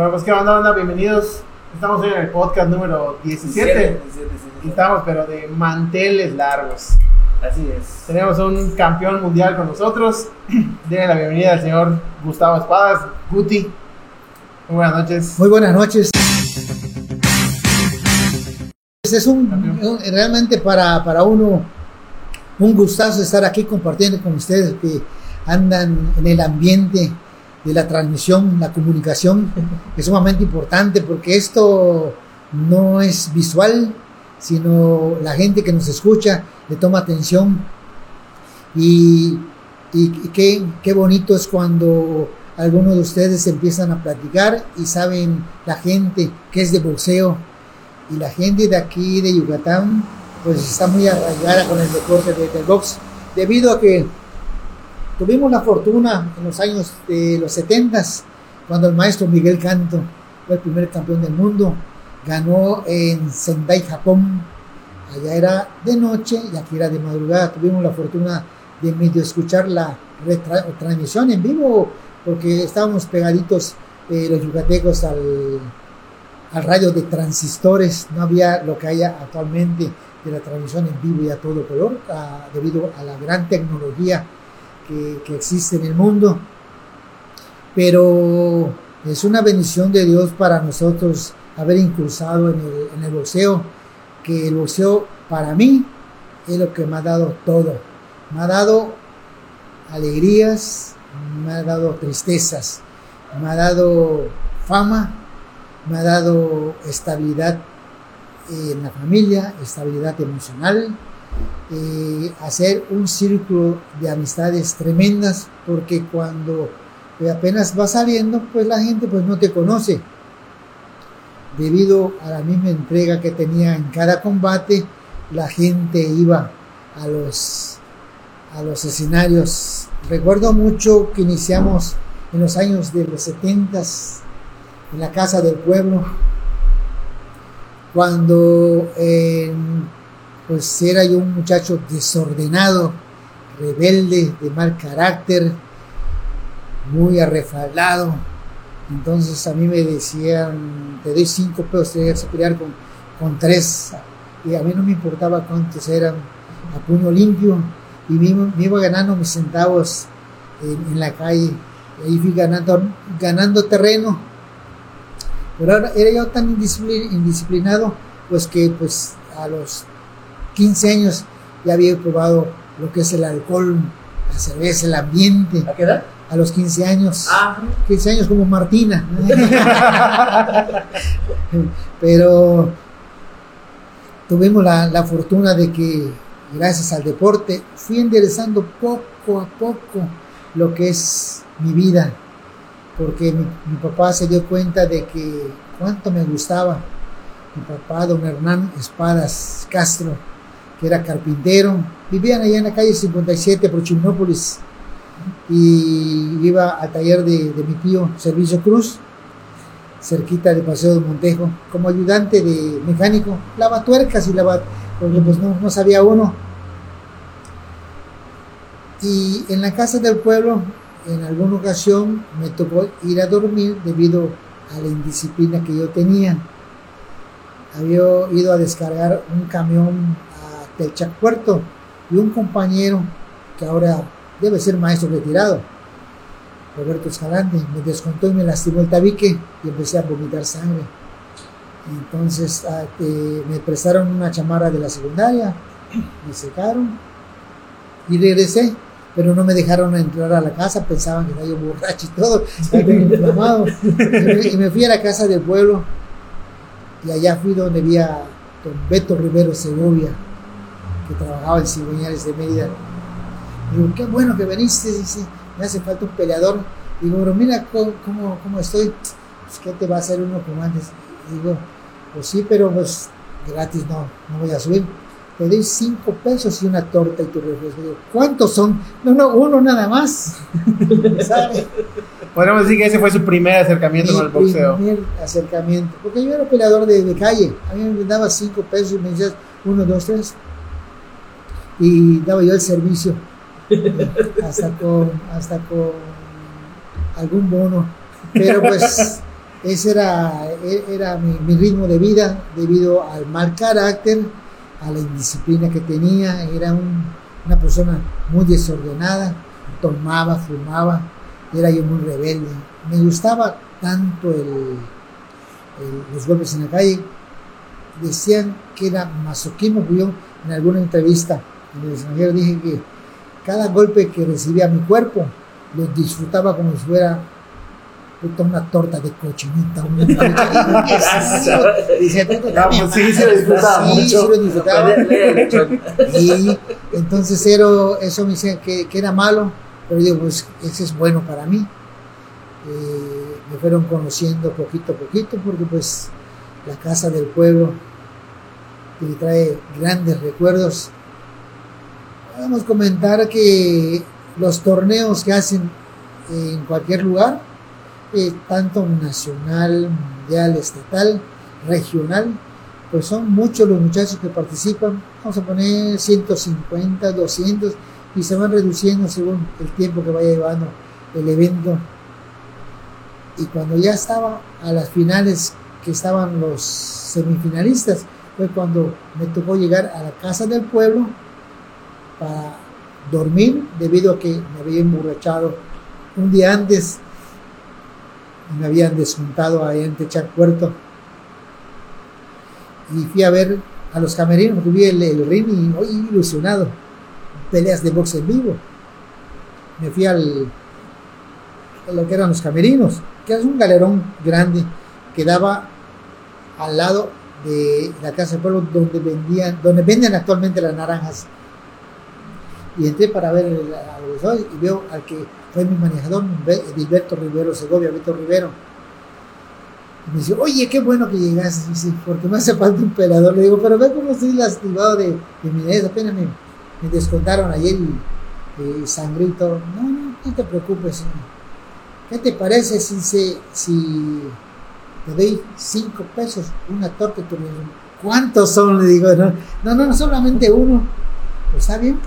Bueno, pues qué onda, banda, bienvenidos. Estamos hoy en el podcast número 17. Y estamos, pero de manteles largos. Así es. Tenemos un campeón mundial con nosotros. Denle la bienvenida al señor Gustavo Espadas, Guti. Muy buenas noches. Muy buenas noches. Pues Es un, un- realmente para, para uno un gustazo estar aquí compartiendo con ustedes que andan en el ambiente de la transmisión, la comunicación, es sumamente importante porque esto no es visual, sino la gente que nos escucha le toma atención. Y, qué, qué bonito es cuando algunos de ustedes empiezan a platicar y saben la gente que es de boxeo. Y la gente de aquí de Yucatán pues está muy arraigada con el deporte de- del box debido a que tuvimos la fortuna en los años de los 70 cuando el maestro Miguel Canto fue el primer campeón del mundo ganó en Sendai, Japón. Allá era de noche y aquí era de madrugada. Tuvimos la fortuna de medio escuchar la transmisión en vivo porque estábamos pegaditos eh, los yucatecos al, al radio de transistores, no había lo que hay actualmente de la transmisión en vivo y a todo color, a- debido a la gran tecnología que, existe en el mundo. Pero es una bendición de Dios para nosotros haber incursado en el, en el boxeo, que el boxeo para mí es lo que me ha dado todo. Me ha dado alegrías, me ha dado tristezas, me ha dado fama, me ha dado estabilidad en la familia, estabilidad emocional, eh, hacer un círculo de amistades tremendas, porque cuando apenas va saliendo, pues la gente pues no te conoce. Debido a la misma entrega que tenía en cada combate, la gente iba a los a los escenarios. Recuerdo mucho que iniciamos en los años de los 70 en la casa del pueblo, cuando eh, pues era yo un muchacho desordenado, rebelde, de mal carácter, muy arrefaldado. Entonces a mí me decían, te doy cinco pesos, te a pelear con, con tres. Y a mí no me importaba cuántos eran, a puño limpio y me, iba- ganando mis centavos en, la calle. Y ahí fui ganando, ganando terreno. Pero ahora era yo tan indiscipli- indisciplinado, pues que pues a los 15 años ya había probado lo que es el alcohol, la cerveza, el ambiente. ¿A qué edad? A los 15 años. Ah, 15 años como Martina. Pero tuvimos la, la fortuna de que, gracias al deporte, fui enderezando poco a poco lo que es mi vida. Porque mi, mi papá se dio cuenta de que cuánto me gustaba. Mi papá, don Hernán Espadas Castro, que era carpintero, vivían allá en la calle 57 por Chimnópolis y iba al taller de, mi tío Servicio Cruz, cerquita de Paseo de Montejo, como ayudante de mecánico, lava tuercas y lava, porque pues no, no sabía uno. Y en la casa del pueblo, en alguna ocasión me tocó ir a dormir debido a la indisciplina que yo tenía. Había ido a descargar un camión a Telchac Puerto y un compañero que ahora debe ser maestro retirado, Roberto Escalante, me descontó y me lastimó el tabique y empecé a vomitar sangre. Entonces ah, eh, me prestaron una chamarra de la secundaria, me secaron y regresé, pero no me dejaron entrar a la casa, pensaban que estaba yo borracho y todo, estaba inflamado. Y me, y me fui a la casa del pueblo y allá fui donde vi a don Beto Rivero Segovia, que trabajaba en Cigüeñales de Mérida. Digo, qué bueno que viniste, dice, me hace falta un peleador. Digo, pero mira cómo, cómo, cómo estoy, pues, ¿qué te va a hacer uno como antes? Digo, pues sí, pero pues gratis no, no voy a subir. Te doy cinco pesos y una torta y tu refresco. Digo, ¿cuántos son? No, no, uno nada más. ¿Sabe? Podríamos decir que ese fue su primer acercamiento con el Mi boxeo. primer acercamiento. Porque yo era peleador de, de calle. A mí me daba cinco pesos y me decías uno, dos, tres. Y daba yo el servicio. hasta con hasta con algún bono pero pues ese era, e, era mi, ritmo de vida debido al mal carácter, a la indisciplina que tenía. Era una persona muy desordenada, tomaba, fumaba, era yo muy rebelde. Me gustaba tanto los golpes en la calle. Decían que era masoquismo, yo en alguna entrevista en el extranjero dije que cada golpe que recibía mi cuerpo lo disfrutaba como si fuera una torta de cochinita. sí, se lo disfrutaba mucho. Y entonces eso me decía que, era malo, pero digo, pues ese es bueno para mí. Eh, me fueron conociendo poquito a poquito porque pues la casa del pueblo me trae grandes recuerdos. Podemos comentar que los torneos que hacen en cualquier lugar, eh, tanto nacional, mundial, estatal, regional, pues son muchos los muchachos que participan, vamos a poner 150, 200 y se van reduciendo según el tiempo que vaya llevando el evento. Y cuando ya estaba a las finales, que estaban los semifinalistas, fue cuando me tocó llegar a la casa del pueblo para dormir debido a que me había emborrachado un día antes me habían desjuntado ahí en Techar Puerto. Y fui a ver a los camerinos vi el, el ring y hoy ilusionado peleas de box en vivo. Me fui al a lo que eran los camerinos que es un galerón grande que daba al lado de la casa del pueblo donde vendían donde venden actualmente las naranjas y entré para ver a los y veo al que fue mi manejador, Edilberto Rivero Segovia, Beto Rivero. Y me dice, oye, qué bueno que llegaste, dice, porque me hace falta un pelador. Le digo, pero ve cómo estoy lastimado de, de mi edad, apenas me, me, descontaron ayer y, sangrito. No, no, no te preocupes. ¿Qué te parece si, se, si te doy cinco pesos, una torta? ¿Cuántos son? Le digo, no, no, no, solamente uno. Pues está bien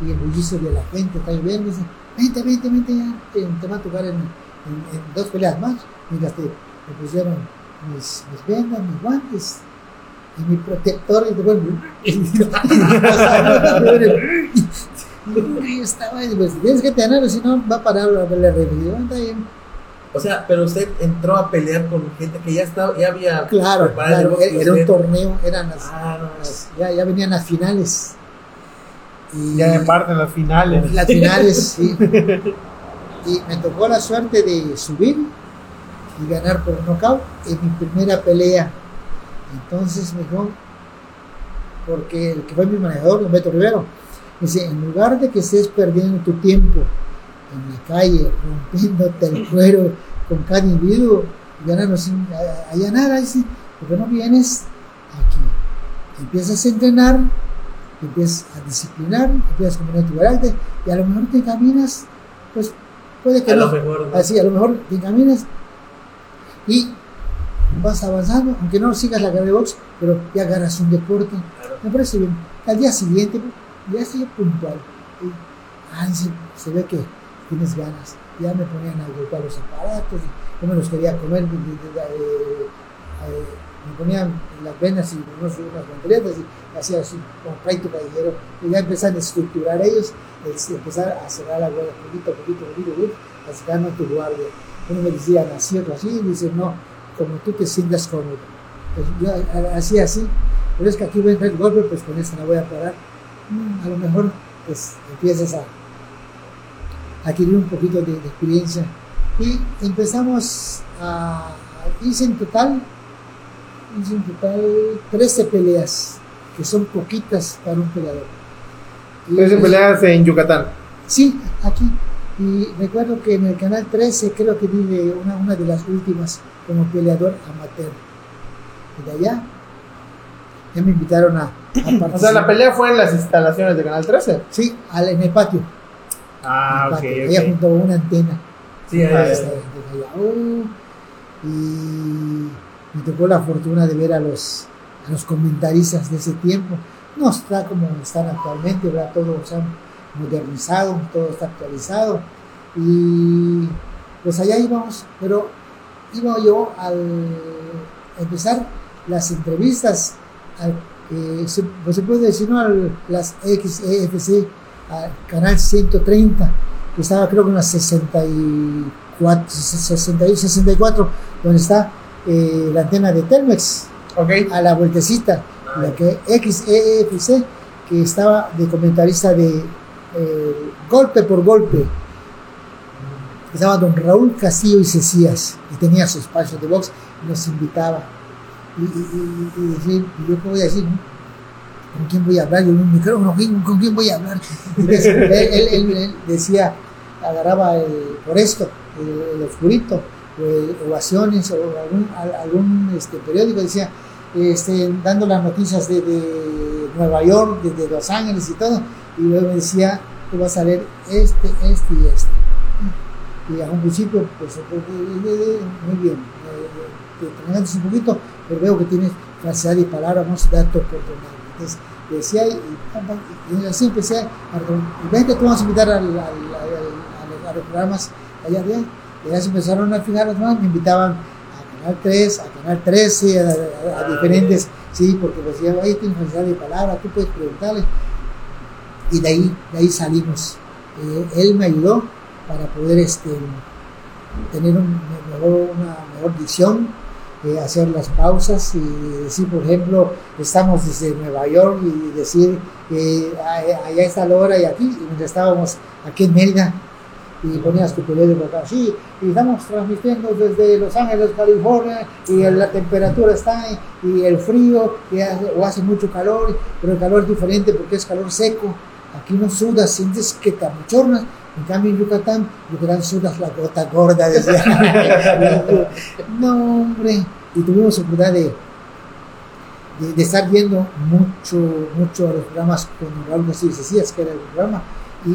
y el bullicio de la gente está bien, dice, vente, vente, vente ya, te, va a tocar en, dos peleas más, mientras te, me pusieron mis, mis, vendas, mis guantes y mi protector y después y estaba, pues, tienes que tenerlo, si no va a parar la pelea O sea, pero usted entró a pelear con gente que ya estaba, ya había claro, claro era, un torneo, eran las, ah, ya, ya venían las finales. Y ya de parte las finales. Las finales, sí. Y me tocó la suerte de subir y ganar por nocaut en mi primera pelea. Entonces mejor, porque el que fue mi manejador, Beto Rivero, dice, en lugar de que estés perdiendo tu tiempo en la calle, rompiéndote el cuero con cada individuo, ganando sin allanar, dice, porque no vienes aquí? Empiezas a entrenar empiezas a disciplinar, empiezas a comer tu carácter y a lo mejor te caminas, pues puede que a no, lo mejor, así, a lo mejor te caminas y vas avanzando, aunque no sigas la carrera de box, pero ya agarras un deporte, me parece bien. Al día siguiente, ya estoy puntual. Y, se, se, ve que tienes ganas. Ya me ponían a golpear los aparatos, yo me los quería comer. De, me ponían las venas y unas, unas y hacía así, como praito callejero, y ya empezaron a estructurar ellos, empezar a cerrar la guardia, poquito, poquito, poquito, poquito, hasta tu guardia. Uno me decía, así así, y dice, no, como tú te sientas cómodo. Pues yo hacía así, pero es que aquí voy a entrar el golpe, pues con esta la voy a parar. Mm, a lo mejor, pues empiezas a adquirir un poquito de, experiencia. Y empezamos a, hice en total hice en total 13 peleas, que son poquitas para un peleador. 13 peleas en Yucatán. Sí, aquí. Y recuerdo que en el canal 13 creo que vive una, una de las últimas como peleador amateur. Y de allá ya me invitaron a, a participar. O sea, la pelea fue en las instalaciones de Canal 13. Sí, al, en el patio. Ah, ok. Allá junto a una antena. Sí, ahí está. Y me tocó la fortuna de ver a los, los comentaristas de ese tiempo. No está como están actualmente, ¿verdad? todo se ha modernizado, todo está actualizado. Y pues allá íbamos, pero iba yo al empezar las entrevistas, al, se, pues se puede decir, ¿no? Al- las XEFC, al canal 130, que estaba creo que en la 64, 61, 64, donde está eh, la antena de Telmex, A la vueltecita, la que XEFC, que estaba de comentarista de eh, golpe por golpe. Estaba don Raúl Castillo y Cecías, y tenía su espacio de box, y nos invitaba. Y, y, y- y decir, y yo qué voy a decir, ¿no? ¿con quién voy a hablar? Yo un micrófono, ¿quién- ¿con quién voy a hablar? Él, él- decía, agarraba el- por esto, el, el oscurito, o el ovaciones, o algún, al- algún este, periódico, decía, este, dando las noticias de, de Nueva York, de, de Los Ángeles y todo, y luego me decía, tú vas a ver este, este y este. Y a un principio, pues, eh, eh, eh, muy bien, eh, te un poquito, pero veo que tienes facilidad de palabra, vamos a darte oportunidad. Entonces, decía, y, y así empecé a, y vente, te vamos a invitar al, a los programas allá de y ya se empezaron a fijar más, me invitaban Canal 3, a Canal 13, a, diferentes, sí, porque me decían, oye, tienes facilidad de palabra, tú puedes preguntarle. Y de ahí, de ahí salimos. Eh, él me ayudó para poder este, tener mejor, una mejor visión, eh, hacer las pausas y decir, por ejemplo, estamos desde Nueva York y decir, eh, allá está la hora y aquí, y mientras estábamos aquí en Mérida, y ponías tu periódico acá, sí, y estamos transmitiendo desde Los Ángeles, California, y la temperatura está, y el frío, y hace- o hace mucho calor, pero el calor es diferente porque es calor seco, aquí no sudas, sientes que te abochornas, en cambio en Yucatán, Yucatán sudas la gota gorda, decía. no, hombre, y tuvimos oportunidad de, de, de estar viendo mucho, mucho a los programas con Raúl Castillo Cecías, que era el programa, y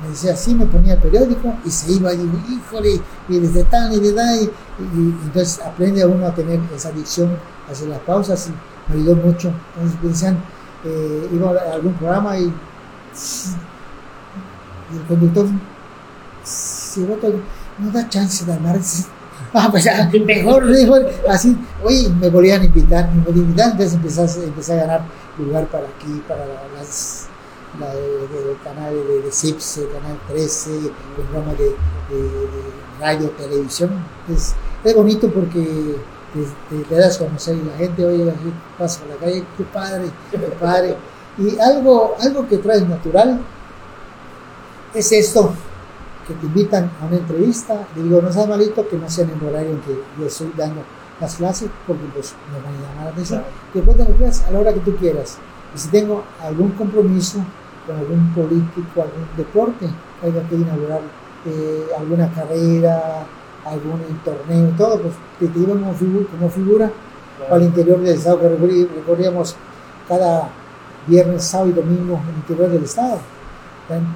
me decía así, me ponía el periódico y se iba y digo, híjole, y desde tan y de edad, y, y entonces aprende uno a tener esa adicción hacia las pausas y me ayudó mucho. Entonces decían, eh, iba a algún programa y, y el conductor se bota, no da chance de hablar. Ah, pues ah, mejor, mejor, así, oye, me volvían a invitar, me volvían a invitar, entonces empecé, empecé a ganar lugar para aquí, para las la de- de- del canal de, de el canal 13, el programa de, de- de radio, televisión. Es, es bonito porque te, das a conocer y la gente, oye, pasa por la calle, qué padre, qué padre. Y algo, algo que traes natural es esto, que te invitan a una entrevista, y digo, no sea malito que no sea en el horario en que yo estoy dando las clases, porque pues me van a llamar la atención. Que puedas dar las clases a la hora que tú quieras. Y si tengo algún compromiso con algún político, algún deporte, haya que inaugurar eh, alguna carrera, algún torneo, todo, pues que te iban como, figu- como figura al interior del estado que recorrí- recorríamos cada viernes, sábado y domingo en el interior del estado.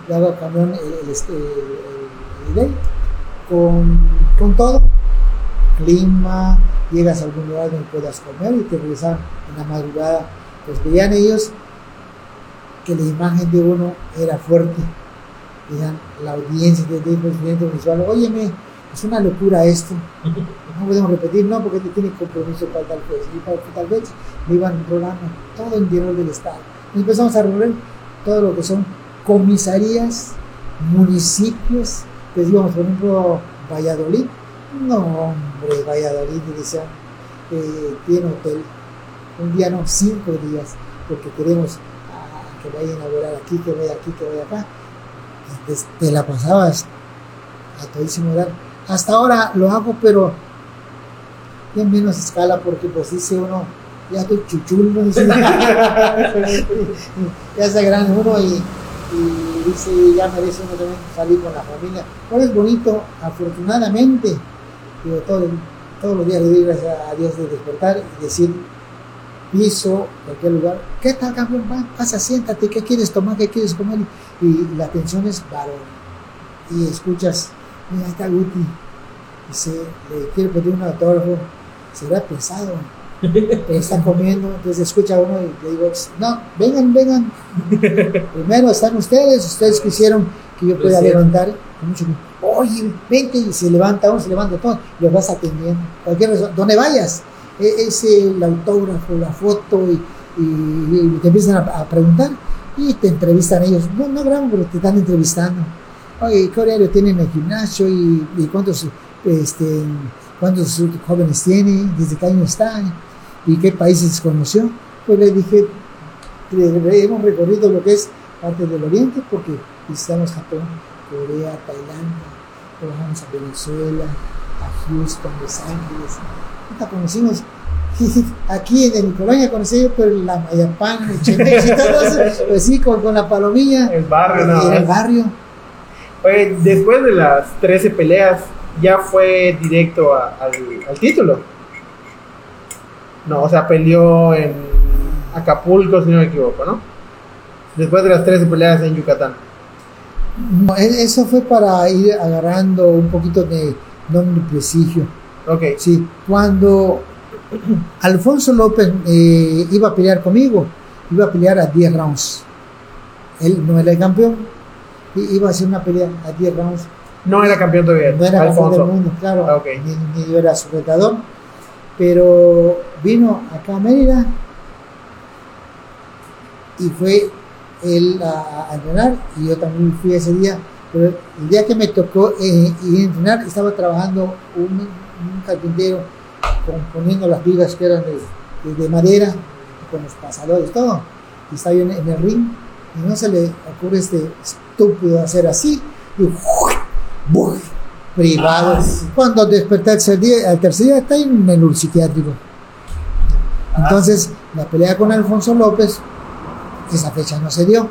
Daba camión el, el, este, el- el- el con, con todo, clima, llegas a algún lugar donde puedas comer y te regresan en la madrugada. Pues veían ellos que la imagen de uno era fuerte. Veían la audiencia del del presidente municipal, óyeme, es una locura esto. No podemos repetir, no, porque te tiene compromiso para tal fecha. Y para tal vez me iban rolando todo el interior del Estado. Y empezamos a recorrer todo lo que son comisarías, municipios. Les íbamos, por ejemplo, Valladolid. No, hombre, Valladolid, decían, eh, tiene hotel. Un día no, cinco días, porque queremos ah, que vaya a inaugurar aquí, que vaya aquí, que vaya acá. Te la pasabas a todísimo dar. Hasta ahora lo hago, pero en menos escala, porque pues dice uno, ya estoy chuchul, ¿no? Ya está grande uno y, dice, ya merece uno también salir con la familia. Ahora es bonito, afortunadamente, digo, todo, todos los días le doy gracias a Dios de despertar y decir, piso, cualquier lugar, ¿qué tal campeón? Va, pasa, siéntate, ¿qué quieres tomar? ¿Qué quieres comer? Y la atención es varón. Y escuchas, mira, está Guti, dice, le quiero pedir un autógrafo, será pesado, está comiendo, entonces escucha uno y le digo, no, vengan, vengan, primero están ustedes, ustedes quisieron que yo pueda levantar, con mucho gusto. oye, vente, y se levanta uno, se levanta todo, y los vas atendiendo. Cualquier razón, donde vayas, e- es el autógrafo, la foto, y, te empiezan a, preguntar, y te entrevistan ellos. No, no graban, pero te están entrevistando. Oye, ¿qué horario tienen en el gimnasio? ¿Y, cuántos, este, cuántos jóvenes tiene? ¿Desde qué año están? ¿Y qué países conoció? Pues le dije, hemos recorrido lo que es parte del Oriente porque visitamos Japón, Corea, Tailandia, trabajamos a Venezuela, a Houston, Los Ángeles. Conocimos, aquí en mi colonia conocí yo, pero la Mayapán, el Chemex y todo eso, pues sí, con, con la palomilla. El barrio, En el barrio. Oye, después de las 13 peleas, ya fue directo a- al, al título. No, o sea, peleó en Acapulco, si no me equivoco, ¿no? Después de las 13 peleas en Yucatán. No, e- eso fue para ir agarrando un poquito de nombre prestigio. Ok. Sí, cuando Alfonso López eh, iba a pelear conmigo, iba a pelear a 10 rounds. Él no era el campeón, iba a hacer una pelea a 10 rounds. No era campeón todavía. No era campeón del mundo, claro, Ah, ok. ni, ni yo era su retador, pero vino acá a Mérida y fue él a, a entrenar y yo también fui ese día, pero el día que me tocó eh, ir a entrenar estaba trabajando un, un carpintero componiendo las vigas que eran de, de- de madera con los pasadores, todo, y estaba yo en, en el ring y no se le ocurre este estúpido hacer así y privado. Ah, Cuando desperté tercer día, al tercer día está en el psiquiátrico. Entonces, la pelea con Alfonso López, esa fecha no se dio.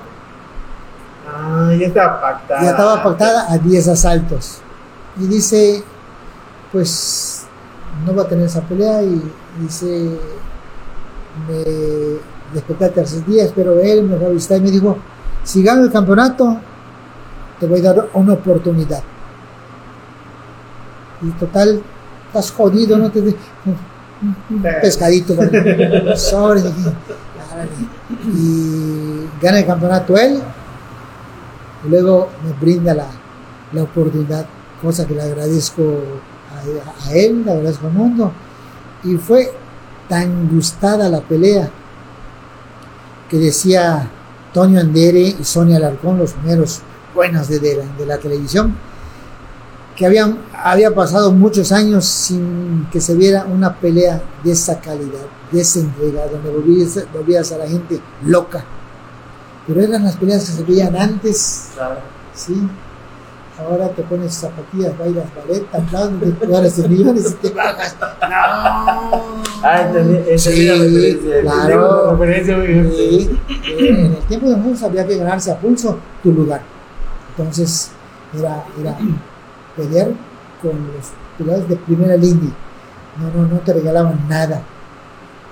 Ah, ya estaba pactada. Ya estaba pactada a 10 asaltos. Y dice, pues no va a tener esa pelea y dice, me desperté al tercer día, espero ver, me va a visitar y me dijo, si gano el campeonato, te voy a dar una oportunidad. Y total, estás jodido, no te... Un pescadito, y gana el campeonato él, y luego me brinda la, la oportunidad, cosa que le agradezco a, a él, le agradezco al mundo. Y fue tan gustada la pelea que decía Toño Andere y Sonia Alarcón, los primeros buenos de, de la, de la televisión, que habían, había pasado muchos años sin que se viera una pelea de esa calidad, de esa entrega, donde volvías, volvías a la gente loca. Pero eran las peleas que se veían antes, Claro. ¿sí? Ahora te pones zapatillas, bailas ballet, aplaudes, te cuadras de millones y te bajas. ¡No! Ah, entendí, entendí Sí, la referencia. claro. Referencia. Sí, eh, en el tiempo de Jesús había que ganarse a pulso tu lugar. Entonces, era, era pelear con los peleadores de primera línea. No, no, no te regalaban nada.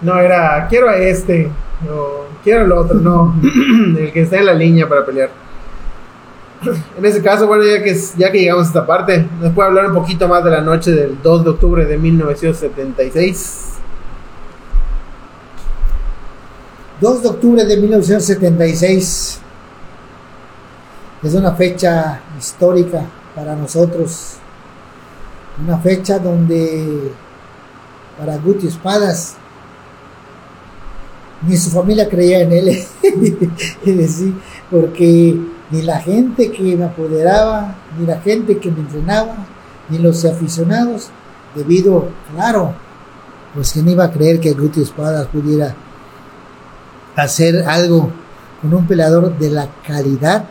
No, era, quiero a este, o quiero al otro, no. El que está en la línea para pelear. En ese caso, bueno, ya que, ya que llegamos a esta parte, ¿nos puede hablar un poquito más de la noche del 2 de octubre de 1976? 2 de octubre de 1976 es una fecha histórica para nosotros. Una fecha donde para Guti Espadas ni su familia creía en él. Sí, porque ni la gente que me apoderaba, ni la gente que me entrenaba, ni los aficionados, debido, claro, pues no iba a creer que Guti Espadas pudiera hacer algo con un peleador de la calidad,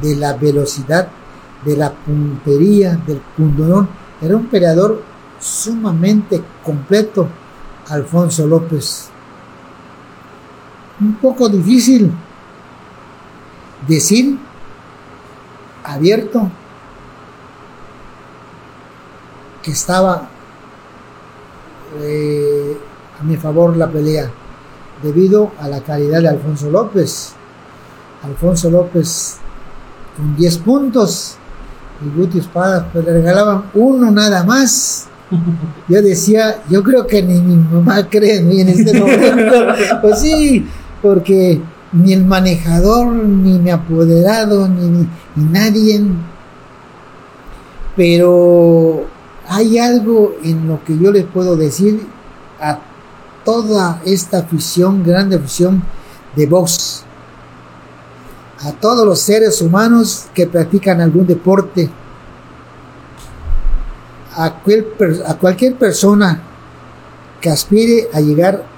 de la velocidad, de la puntería, del pundonón. Era un peleador sumamente completo, Alfonso López. Un poco difícil decir abierto que estaba eh, a mi favor la pelea debido a la calidad de Alfonso López. Alfonso López con 10 puntos y Guti Espadas pues le regalaban uno nada más. Yo decía, yo creo que ni mi mamá cree en mí en este momento. Pues sí, porque ni el manejador, ni mi apoderado, ni, ni, nadie. Pero hay algo en lo que yo les puedo decir a toda esta afición, grande afición de box, a todos los seres humanos que practican algún deporte, a, a cualquier persona que aspire a llegar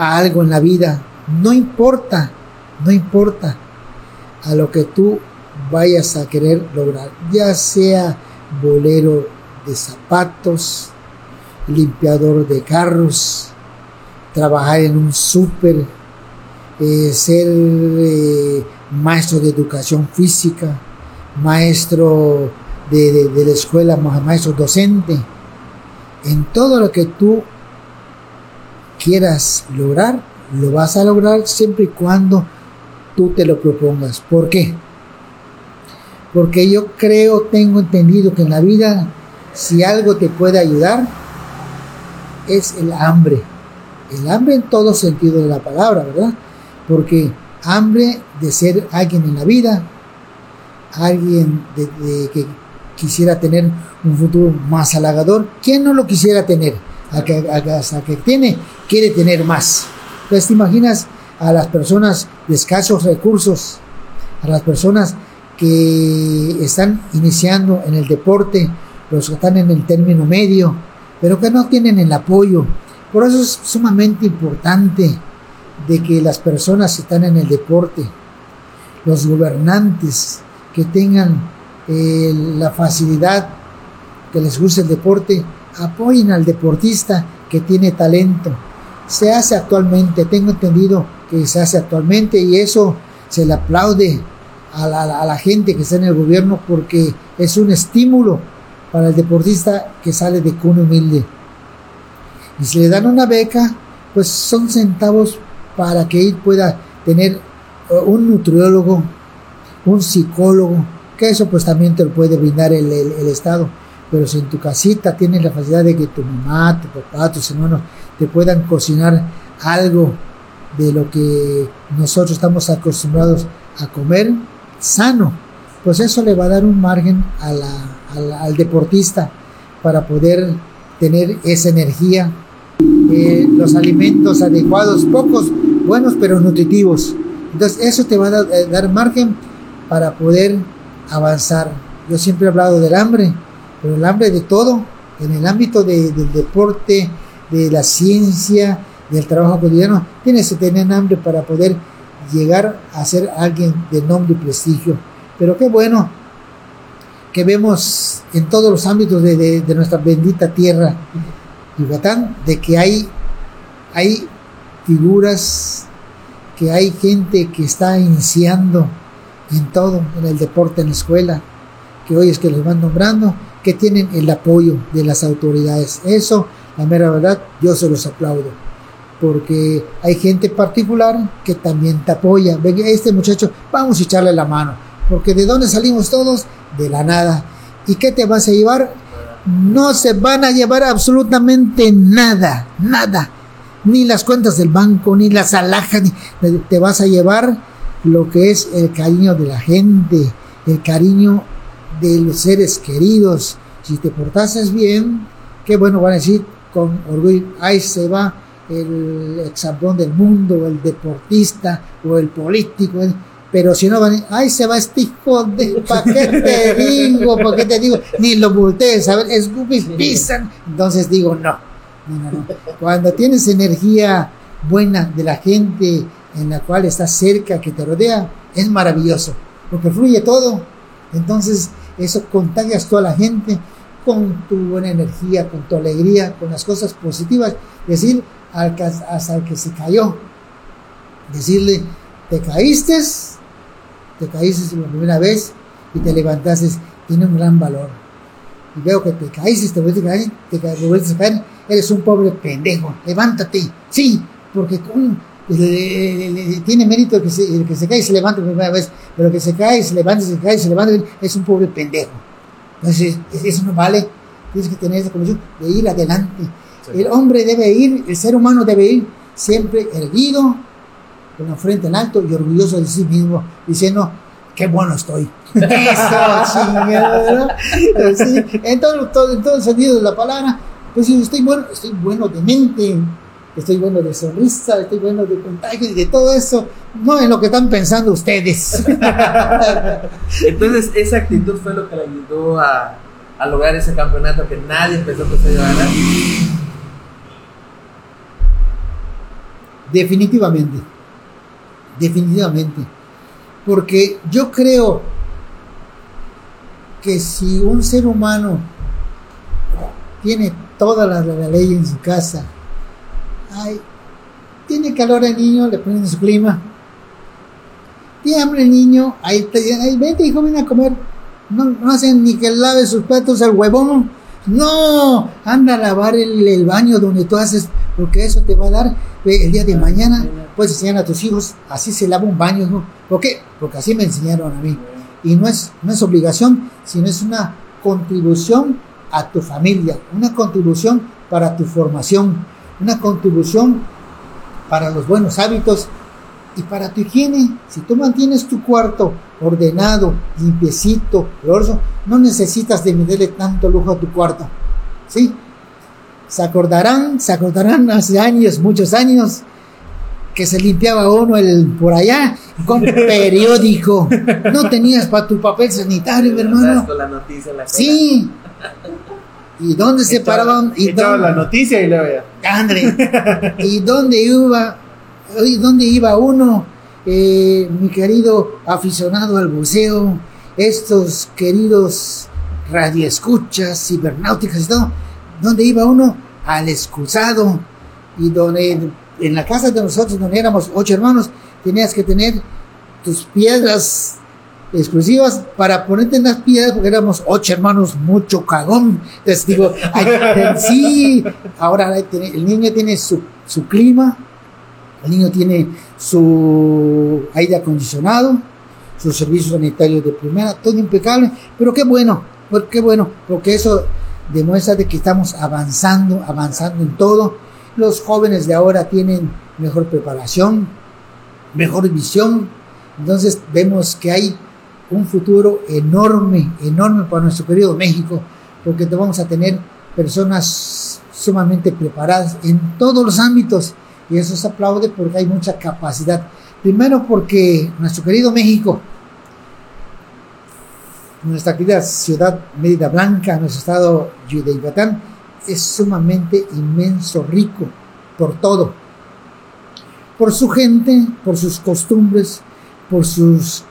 a algo en la vida, no importa, no importa a lo que tú vayas a querer lograr, ya sea bolero de zapatos, limpiador de carros, trabajar en un súper, eh, ser eh, maestro de educación física, maestro de, de, la escuela, maestro docente, en todo lo que tú quieras lograr, lo vas a lograr siempre y cuando tú te lo propongas. ¿Por qué? Porque yo creo, tengo entendido que en la vida, si algo te puede ayudar, es el hambre. El hambre en todo sentido de la palabra, ¿verdad? Porque hambre de ser alguien en la vida, alguien de, que quisiera tener un futuro más halagador. ¿Quién no lo quisiera tener? A que, a, que tiene, quiere tener más. Entonces, ¿te imaginas a las personas de escasos recursos, a las personas que están iniciando en el deporte, los que están en el término medio, pero que no tienen el apoyo. Por eso es sumamente importante de que las personas que están en el deporte, los gobernantes que tengan eh, la facilidad, que les guste el deporte, apoyen al deportista que tiene talento. Se hace actualmente, tengo entendido que se hace actualmente y eso se le aplaude a la, gente que está en el gobierno porque es un estímulo para el deportista que sale de cuna humilde. Y si le dan una beca, pues son centavos para que él pueda tener eh, un nutriólogo, un psicólogo, que eso pues también te lo puede brindar el, Estado. Pero si en tu casita tienes la facilidad de que tu mamá, tu papá, tus hermanos te puedan cocinar algo de lo que nosotros estamos acostumbrados a comer sano, pues eso le va a dar un margen al, deportista para poder tener esa energía, eh, los alimentos adecuados, pocos, buenos pero nutritivos. Entonces eso te va a eh, dar, margen para poder avanzar. Yo siempre he hablado del hambre, pero el hambre de todo, en el ámbito del deporte, de la ciencia, del trabajo cotidiano, tienes que tener hambre para poder llegar a ser alguien de nombre y prestigio. Pero qué bueno que vemos en todos los ámbitos de, nuestra bendita tierra, Yucatán, de que hay, hay figuras, que hay gente que está iniciando en todo, en el deporte, en la escuela, que hoy es que los van nombrando, que tienen el apoyo de las autoridades. Eso, la mera verdad, yo se los aplaudo. Porque hay gente particular que también te apoya. Venga, este muchacho, vamos a echarle la mano. Porque de dónde salimos todos? de la nada. ¿Y qué te vas a llevar? No se van a llevar absolutamente nada, nada. Ni las cuentas del banco, ni las alhajas. te vas a llevar lo que es el cariño de la gente, el cariño de los seres queridos. Si te portases bien, qué bueno van a decir con orgullo, ahí se va el exabrón del mundo, el deportista o el político. Pero si no van, ay, se va este hijo de, ¿para qué te digo? ¿Para qué te digo? Ni lo voltees, a ver, escupis, pisan. Entonces digo, no, no, no, Cuando tienes energía buena de la gente en la cual estás cerca, que te rodea, es maravilloso, porque fluye todo. Entonces, eso contagias toda la gente con tu buena energía, con tu alegría, con las cosas positivas. Decir, hasta el que se cayó, decirle, te caíste, te caíste la primera vez y te levantaste, tiene un gran valor. Y veo que te caíste, te vuelves a caer, te vuelves a caer, eres un pobre pendejo, levántate. Sí, porque tiene mérito el que, se, que se cae y se levanta la primera vez, pero que se cae, se levanta, se cae, se levanta, es un pobre pendejo. Entonces, eso no vale. Tienes que tener esa convicción de ir adelante. El hombre debe ir, el ser humano debe ir siempre erguido, con la frente en alto y orgulloso de sí mismo, diciendo, qué bueno estoy. Eso, chingada. Sí, en todo, todo- en todo el sentido de la palabra, pues sí, estoy bueno, estoy bueno de mente, estoy bueno de sonrisa, estoy bueno de contagio y de todo eso, no en lo que están pensando ustedes. Entonces, esa actitud fue lo que le ayudó a, a lograr ese campeonato que nadie pensó que se iba a ganar. Definitivamente, definitivamente, porque yo creo que si un ser humano tiene toda la, la ley en su casa, ay, tiene calor el niño, le ponen su clima, tiene hambre el niño, ahí, ahí vente hijo, ven a comer, no, no hacen ni que lave sus platos al huevón, no, anda a lavar el, el baño donde tú haces, porque eso te va a dar eh, el día de mañana, puedes enseñar a tus hijos, así se lava un baño, ¿no? ¿Por qué? Porque así me enseñaron a mí. Y no es, no es obligación, sino es una contribución a tu familia, una contribución para tu formación, una contribución para los buenos hábitos y para tu higiene. Si tú mantienes tu cuarto ordenado, limpiecito, oloroso, no necesitas de meterle tanto lujo a tu cuarto. ¿Sí? Se acordarán, se acordarán hace años, muchos años, que se limpiaba uno el por allá con periódico. No tenías para tu papel sanitario, mi hermano. La noticia. Sí. ¿Y dónde se paraban? ¿Y dónde- la noticia y. Andre, ¿y dónde iba? ¿Y dónde iba uno? Eh, mi querido aficionado al buceo, estos queridos radioescuchas, cibernáuticas y todo, ¿dónde iba uno? Al excusado. Y donde en la casa de nosotros, donde éramos ocho hermanos, tenías que tener tus piedras exclusivas para ponerte en las piedras porque éramos ocho hermanos, mucho cagón. Entonces digo, sí, ahora el niño tiene su, su clima, el niño tiene su aire acondicionado, sus servicios sanitarios de primera, todo impecable, pero qué bueno, qué bueno, porque eso demuestra de que estamos avanzando, avanzando en todo. Los jóvenes de ahora tienen mejor preparación, mejor visión, entonces vemos que hay un futuro enorme, enorme para nuestro querido México, porque vamos a tener personas sumamente preparadas en todos los ámbitos y eso se aplaude porque hay mucha capacidad. Primero porque nuestro querido México, nuestra querida ciudad Mérida Blanca, nuestro estado de Yucatán, es sumamente inmenso, rico por todo, por su gente, por sus costumbres, por sus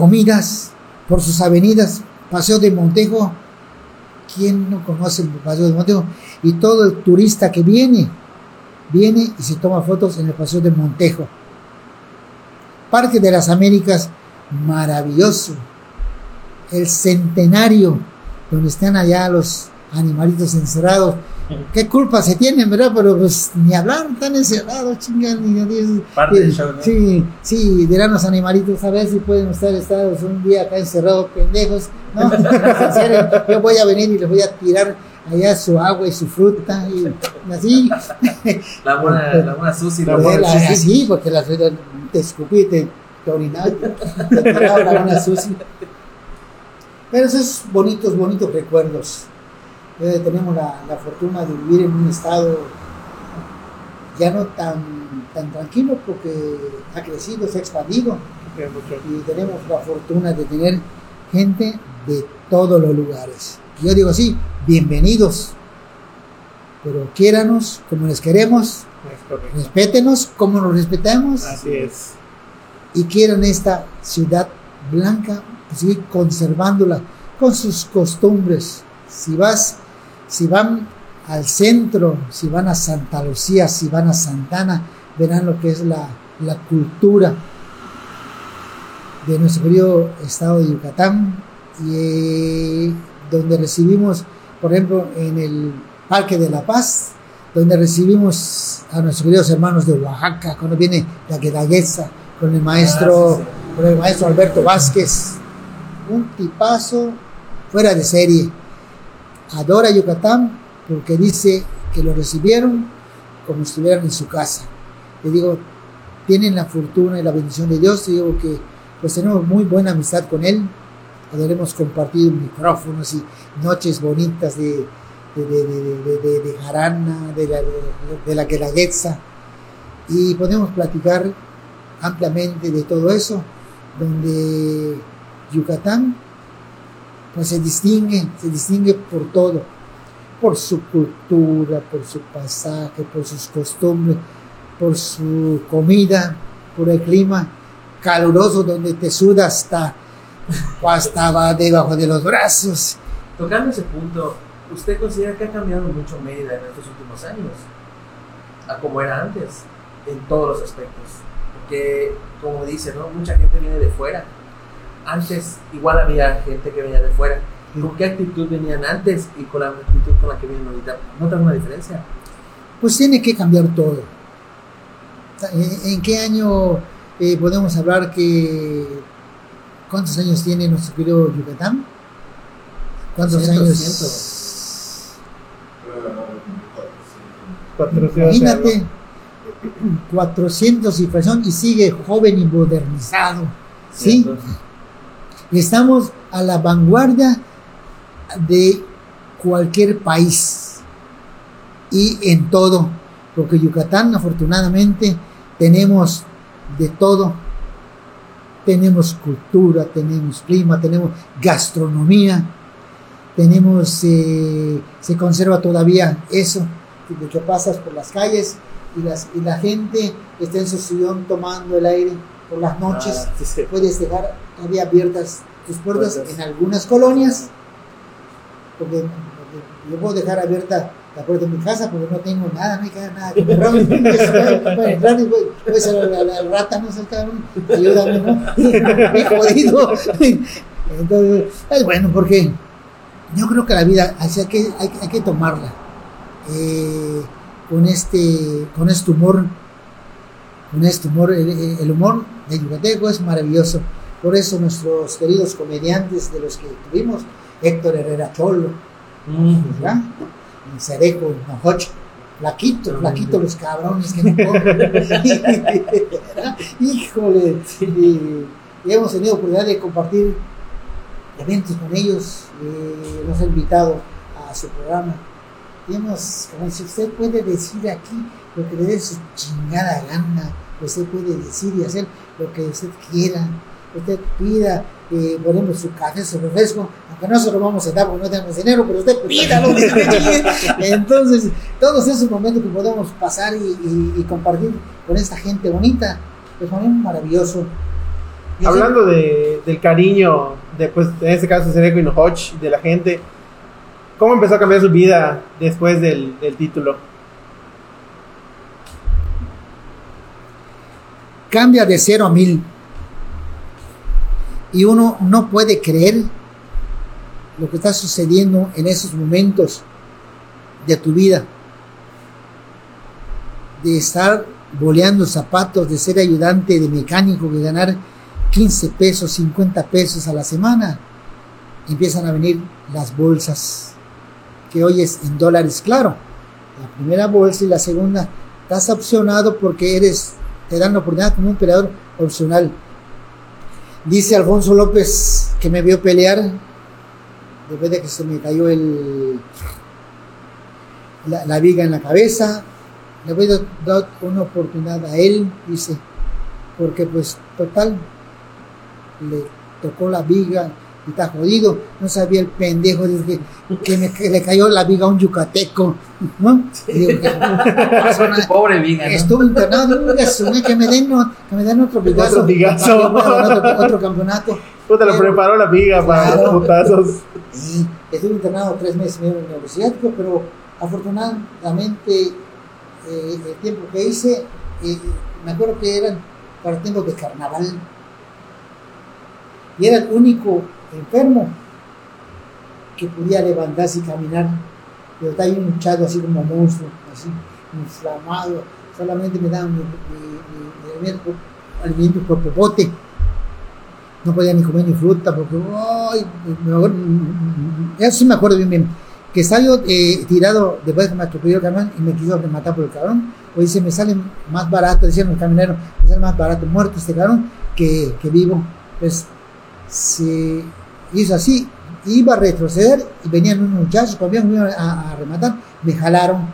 comidas, por sus avenidas, Paseo de Montejo. ¿Quién no conoce el Paseo de Montejo? Y todo el turista que viene, viene y se toma fotos en el Paseo de Montejo. Parque de las Américas, maravilloso. El centenario, donde están allá los animalitos encerrados. ¿Qué culpa se tienen, verdad? Pero pues ni hablar, están encerrados, chingan. ni- ni- Parte del show, ¿no? Sí, sí, dirán los animalitos, a ver si pueden estar estados un día acá encerrados, pendejos. No, yo voy a venir y les voy a tirar allá su agua y su fruta y así. La buena, la buena Susi. La buena- la- así, porque las te escupí, te, te orinaba, te la buena sucia. Pero esos bonitos, bonitos recuerdos. Eh, tenemos la, la fortuna de vivir en un estado ya no tan, tan tranquilo porque ha crecido, se ha expandido y tenemos la fortuna de tener gente de todos los lugares. Yo digo así, bienvenidos, pero quiéranos como les queremos, respétenos como nos respetamos Así es. y quieran esta ciudad blanca, pues, seguir conservándola con sus costumbres. Si vas, si van al centro, si van a Santa Lucía, si van a Santana, verán lo que es la, la cultura de nuestro querido estado de Yucatán, y eh, donde recibimos, por ejemplo, en el Parque de la Paz, donde recibimos a nuestros queridos hermanos de Oaxaca, cuando viene la Guelaguetza, con el maestro, Ah, con el maestro Alberto Vázquez, un tipazo fuera de serie. Adora Yucatán porque dice que lo recibieron como si estuvieran en su casa. Le digo, tienen la fortuna y la bendición de Dios, te digo que pues tenemos muy buena amistad con él. Habremos compartido micrófonos y noches bonitas de, de, de, de jarana, de la, de, la guelaguetza. Y podemos platicar ampliamente de todo eso, donde Yucatán pues se distingue, se distingue por todo, por su cultura, por su pasaje, por sus costumbres, por su comida, por el clima caluroso donde te suda hasta, hasta va debajo de los brazos. Tocando ese punto, ¿usted considera que ha cambiado mucho Mérida en estos últimos años? A como era antes, en todos los aspectos. Porque, como dice, ¿no? Mucha gente viene de fuera. Antes igual había gente que venía de fuera. ¿Con qué actitud venían antes y con la actitud con la que vienen ahorita? ¿Notan una diferencia? Pues tiene que cambiar todo. ¿En, en qué año eh, podemos hablar que... ¿Cuántos años tiene nuestro querido Yucatán? ¿Cuántos 100, años? 400 Imagínate, algo. 400 y fracción y sigue joven y modernizado. ¿Sí? ¿Cierto? Estamos a la vanguardia de cualquier país y en todo, porque Yucatán afortunadamente tenemos de todo. Tenemos cultura, tenemos clima, tenemos gastronomía, tenemos, eh, se conserva todavía eso, de que pasas por las calles y, y la gente está en su sillón tomando el aire por las noches Ah, sí, sí. puedes dejar todavía abiertas tus puertas Puertas. en algunas colonias, porque, porque yo puedo dejar abierta la puerta de mi casa porque no tengo nada, no hay que- nada que me. Puede entrar y puede, puede ser la, la- la rata, no sé, cabrón, ayúdame, ¿no? Me he jodido. Entonces, es bueno porque yo creo que la vida así hay que, hay, hay que tomarla eh, con, este, con este humor con este humor, el, el humor de Yucateco es maravilloso. Por eso nuestros queridos comediantes de los que tuvimos, Héctor Herrera Cholo, Mm. ¿verdad? Y Cerejo, Nojoch, Flaquito, Flaquito, los cabrones que no. Híjole, y, y hemos tenido oportunidad de compartir eventos con ellos, eh, los he invitado a su programa. Y hemos, como si usted puede decir aquí lo que le dé su chingada gana, usted puede decir y hacer lo que usted quiera, usted pida, eh, por ejemplo, su café, su refresco, aunque no se lo vamos a dar porque no tenemos dinero, pero usted pídalo. Entonces, todos esos momentos que podemos pasar y, y- y compartir con esta gente bonita, pues para mí es maravilloso. Y así- Hablando de, del cariño, de, pues, en este caso Seneco y de la gente, ¿cómo empezó a cambiar su vida después del, del título? Cambia de cero a mil. Y uno no puede creer lo que está sucediendo en esos momentos de tu vida. De estar boleando zapatos, de ser ayudante de mecánico, de ganar 15 pesos, 50 pesos a la semana. Empiezan a venir las bolsas, que hoy es en dólares, claro. La primera bolsa y la segunda, estás opcionado porque eres te dan la oportunidad como un peleador opcional. Dice Alfonso López que me vio pelear después de que se me cayó el, la, viga en la cabeza. Le voy a dar una oportunidad a él, dice, porque pues total, le tocó la viga está jodido. No sabía el pendejo dice, que, que, me, que le cayó la viga a un yucateco, ¿no? Y digo, "¿Qué pasó? Pobre Viga, ¿no? Estuve internado, soñé que me den, que me den otro pigazo. Otro pigazo. Otro, otro campeonato. Puta, lo Pero- preparó la viga para Claro. los putazos. Y estuve internado tres meses en el neurociático, pero afortunadamente eh, el tiempo que hice, eh, me acuerdo que eran para tiempos de carnaval. Y era el único enfermo que podía levantarse y caminar. Pero estaba bien hinchado así como monstruo, así inflamado. Solamente me daban mi, mi- alimento, alimento por popote. No podía ni comer ni fruta porque, ay, eso sí me acuerdo bien, bien. Que yo eh, tirado después que me atropelló el camión y me quiso matar por el cabrón. O dice, me sale más barato, decían los camioneros, me sale más barato muerto este cabrón que, que vivo. Pues se hizo así, iba a retroceder y venían unos muchachos, cuando me a, a rematar, me jalaron.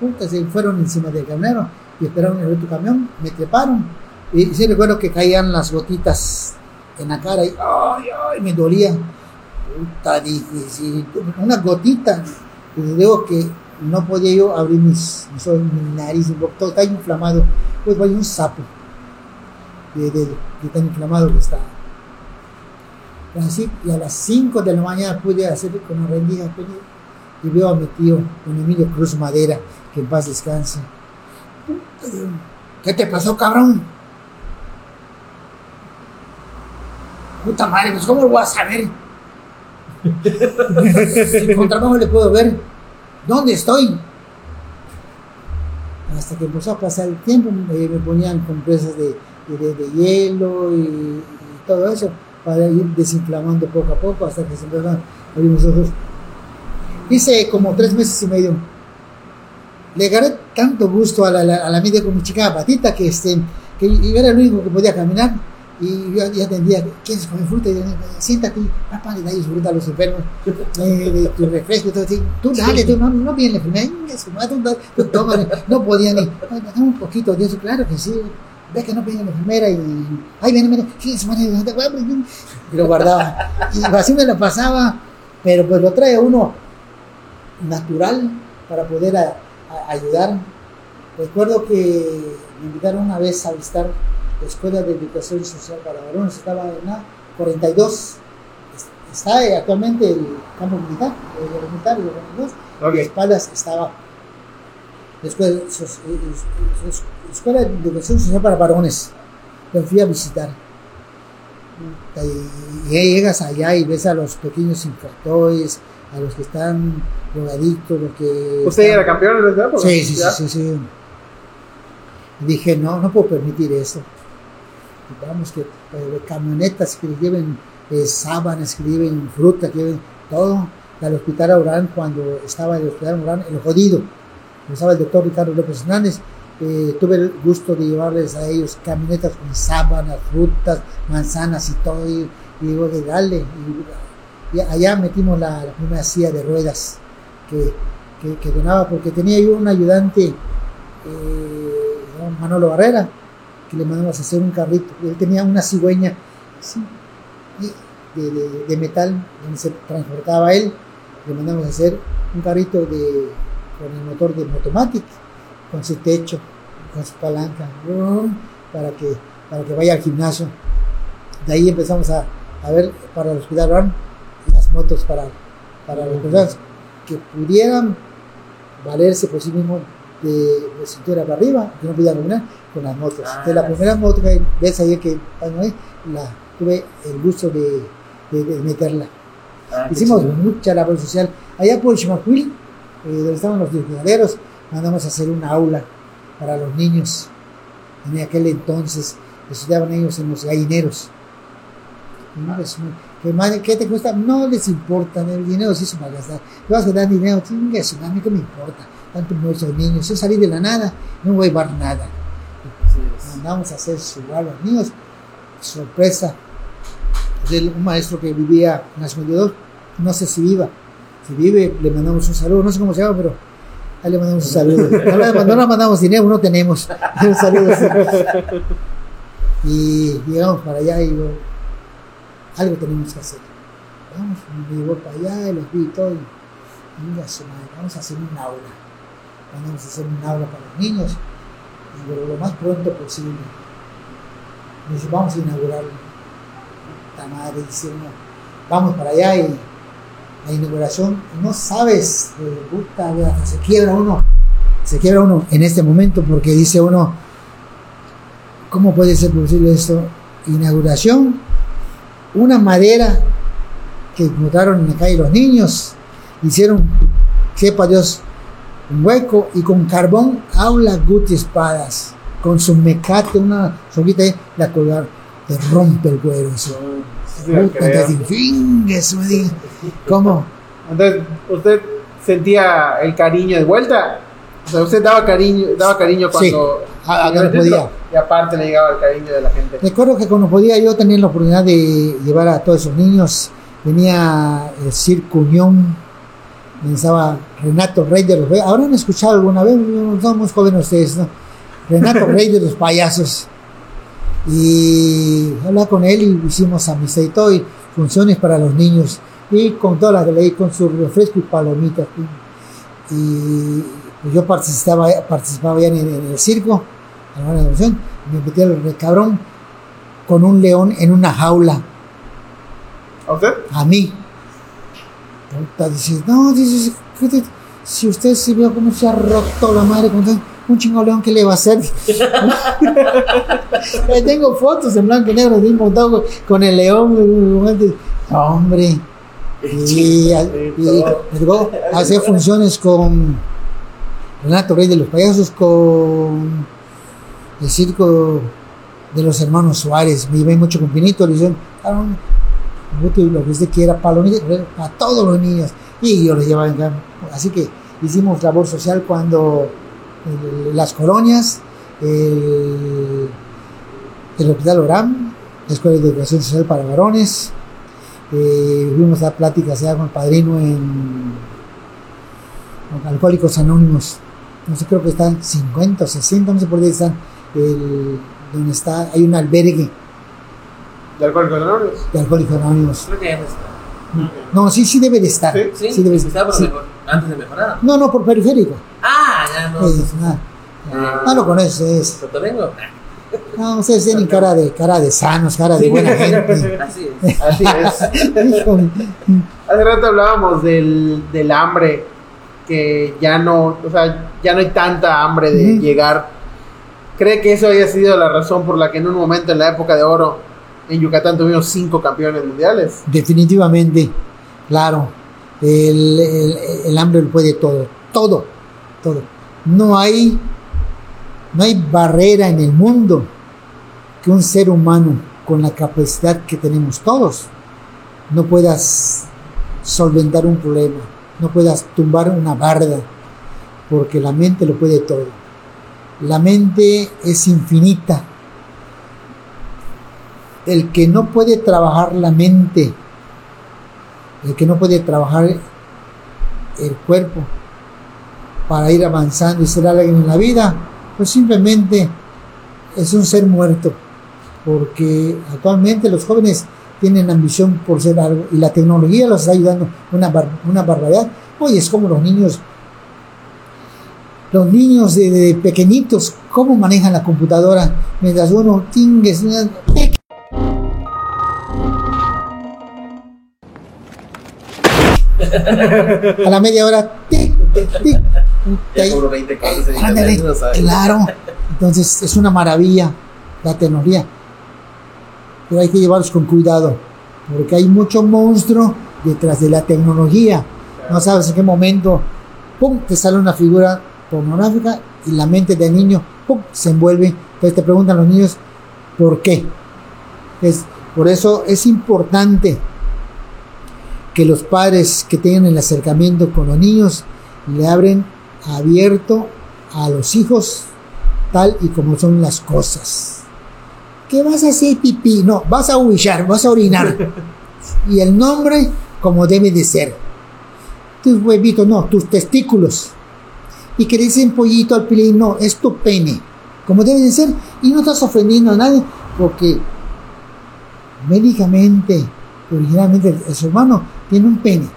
Puta, se fueron encima del camionero y esperaron el otro camión, me treparon. Y sí recuerdo que caían las gotitas en la cara y ay, ay, me dolía. Puta, una gotita. Y digo que no podía yo abrir mis, mis ojos, mi nariz, todo está inflamado. Pues vaya un sapo de, de, de tan inflamado que estaba. Y a las 5 de la mañana pude hacer como rendija y veo a mi tío, don Emilio Cruz Madera, que en paz descanse. ¿Qué te pasó, cabrón? Puta madre, pues ¿cómo lo voy a saber? si contra no le puedo ver. ¿Dónde estoy? Hasta que empezó a pasar el tiempo, me ponían compresas de, de, hielo y, todo eso para ir desinflamando poco a poco hasta que se empezaron a abrir mis ojos. Hice como tres meses y medio. Le agarré tanto gusto a la, a la media con mi chica patita que, este, que yo era el único que podía caminar y yo ya atendía, ¿quieres comer fruta? Y yo, siéntate, papá, le da fruta a los enfermos, eh, tu refresco, todo así. Tú dale, tú no, no viene la enfermedad, tú, no podía ni, un poquito de eso, claro que sí, ve que no viene la enfermera y, ay, viene, viene, sí, se y lo guardaba. Y así me lo pasaba, pero pues lo trae uno natural para poder a, a ayudar. Recuerdo que me invitaron una vez a visitar la Escuela de Educación Social para Varones, estaba en la 42, está actualmente el campo militar, el militar, el 42, okay. espaldas estaba la Escuela, Escuela de Educación Social para Varones, me fui a visitar. Y llegas allá y ves a los pequeños infractores, a los que están drogadictos, los que... ¿Usted están... era campeón en esa época? Sí, sí, sí, sí, sí. Dije, no, no puedo permitir eso. Vamos, que eh, camionetas que lleven eh, sábanas, que lleven fruta, que lleven todo. Al hospital Aurán, cuando estaba el hospital Aurán, el jodido, cuando estaba el doctor Ricardo López Hernández, eh, tuve el gusto de llevarles a ellos camionetas con sábanas, frutas, manzanas y todo. Y, y digo, dale. Y, allá metimos la, primera silla de ruedas que, que, donaba, porque tenía yo un ayudante, eh, Manolo Barrera, que le mandamos a hacer un carrito. Él tenía una cigüeña de, de, de, metal donde se transportaba él. Le mandamos a hacer un carrito de, con el motor de Motomatic, con su techo, con su palanca, para que, para que vaya al gimnasio. De ahí empezamos a, a ver para los cuidados las motos para, para las personas que pudieran valerse por sí mismos de, de, cintura para arriba, que no pudieran caminar con las motos. Ah, de la primera moto que ves ahí que la tuve el gusto de, de, de meterla. Ah, Hicimos mucha labor social. Allá por Chimacuil, eh, donde estaban los desfiladeros, mandamos a hacer una aula para los niños. En aquel entonces estudiaban ellos en los gallineros. ¿Qué, ¿Qué te cuesta? No les importa, el dinero sí se va a gastar. Le vas a dar dinero, chingas, a mí que me importa. Tanto no soy niño, yo salí de la nada, no voy a llevar nada. Mandamos a hacer jugar a los niños. Sorpresa. De un maestro que vivía en las 52, no sé si viva. Si vive, le mandamos un saludo, no sé cómo se llama, pero ahí le mandamos un saludo. No le, no le mandamos dinero, no tenemos. Un saludo. Y llegamos para allá y yo, algo tenemos que hacer. Vamos, me llevó para allá y los vi y todo. Y, su madre, vamos a hacer un aula. Vamos a hacer un aula para los niños y pero lo más pronto posible. Dice, vamos a inaugurarlo. La madre dice vamos para allá y la inauguración, no sabes, eh, puta, se quiebra uno, se quiebra uno en este momento porque dice uno, ¿cómo puede ser posible esto? Inauguración, una madera que encontraron en la calle los niños, hicieron, sepa Dios, un hueco y con carbón aula Guti espadas, con su mecate, una soquita ahí, la colgar, te rompe el cuero eso. Sí, Entonces, fin, eso me diga, ¿cómo? Entonces, ¿usted sentía el cariño de vuelta? O sea, usted daba cariño, daba cariño cuando... a- a cuando podía. Y aparte le llegaba el cariño de la gente. Recuerdo que cuando podía yo tenía la oportunidad de llevar a todos esos niños. Venía el Circo Unión, pensaba Renato Rey de los Payasos. Habrán escuchado alguna vez, no somos jóvenes ustedes, ¿no? Renato Rey de los Payasos. Y hablaba con él y hicimos amistad y funciones para los niños. Y con toda la ley, con su refresco y palomitas. Y, yo participaba, participaba ya en, el- en el circo, a la de función, me metí al cabrón con un león en una jaula ¿A usted? a mí. Dice, no, dice, ¿qué te- si usted se vio cómo se ha roto la madre con un chingo león, ¿qué le va a hacer? Tengo fotos en blanco y negro de un montado con- el león. Hombre. Y, luego hacía funciones con Renato Rey de los Payasos, con el circo de los hermanos Suárez. Me llevé mucho con Pinito, le hicieron, "Cabrón, Puta, y lo que usted quiera, palomitas, para todos los niños. Y yo los llevaba en Así que hicimos labor social cuando las colonias, el, el Hospital Oram, la Escuela de Educación Social para Varones, eh, fuimos a dar pláticas ya con el padrino en, Alcohólicos Anónimos. No sé, creo que están 50 o 60, no sé por qué están. el- donde está, hay un albergue ¿De Alcohólicos Anónimos? de Alcohólicos Anónimos. Creo que ya no está. No, sí, sí debe de estar. ¿Sí? Sí, debe sí, está, pero sí. mejor- antes de mejorar. No, no, por periférico. Ah, no. Es, ah, Ah. no lo conoces. Sotolengo. No, ustedes tienen cara de, cara de sanos, cara de buena gente. Así es. Así es. Hace rato hablábamos del, del hambre, que ya no, o sea, ya no hay tanta hambre de Ujú. llegar. ¿Cree que eso haya sido la razón por la que en un momento en la época de oro en Yucatán tuvimos cinco campeones mundiales? Definitivamente, claro. El, el- el hambre lo puede todo, todo, todo. No hay, no hay barrera en el mundo que un ser humano con la capacidad que tenemos todos no puedas solventar un problema, no puedas tumbar una barda, porque la mente lo puede todo. La mente es infinita. El que no puede trabajar la mente, el que no puede trabajar el cuerpo para ir avanzando y ser alguien en la vida, pues simplemente es un ser muerto, porque actualmente los jóvenes tienen ambición por ser algo y la tecnología los está ayudando una, bar- una barbaridad. Oye, es como los niños, los niños de, pequeñitos, cómo manejan la computadora, mientras uno tingues, una- a la media hora, tic, tic, Ya ahí- cobro 20 cosas en Ándale, internet, no sabes. claro. Entonces es una maravilla la tecnología. Pero hay que llevarlos con cuidado, porque hay mucho monstruo detrás de la tecnología. No sabes en qué momento, pum, te sale una figura pornográfica y la mente del niño, pum, se envuelve. Entonces te preguntan los niños, ¿por qué? Es, por eso es importante que los padres que tengan el acercamiento con los niños le abren abierto a los hijos tal y como son las cosas. ¿Qué vas a hacer pipí? No, vas a huillar, vas a orinar. Y el nombre como debe de ser. Tus huevitos, no, tus testículos. Y que dicen pollito al pilín, no, es tu pene. Como debe de ser. Y no estás ofendiendo a nadie porque médicamente, originalmente el ser humano tiene un pene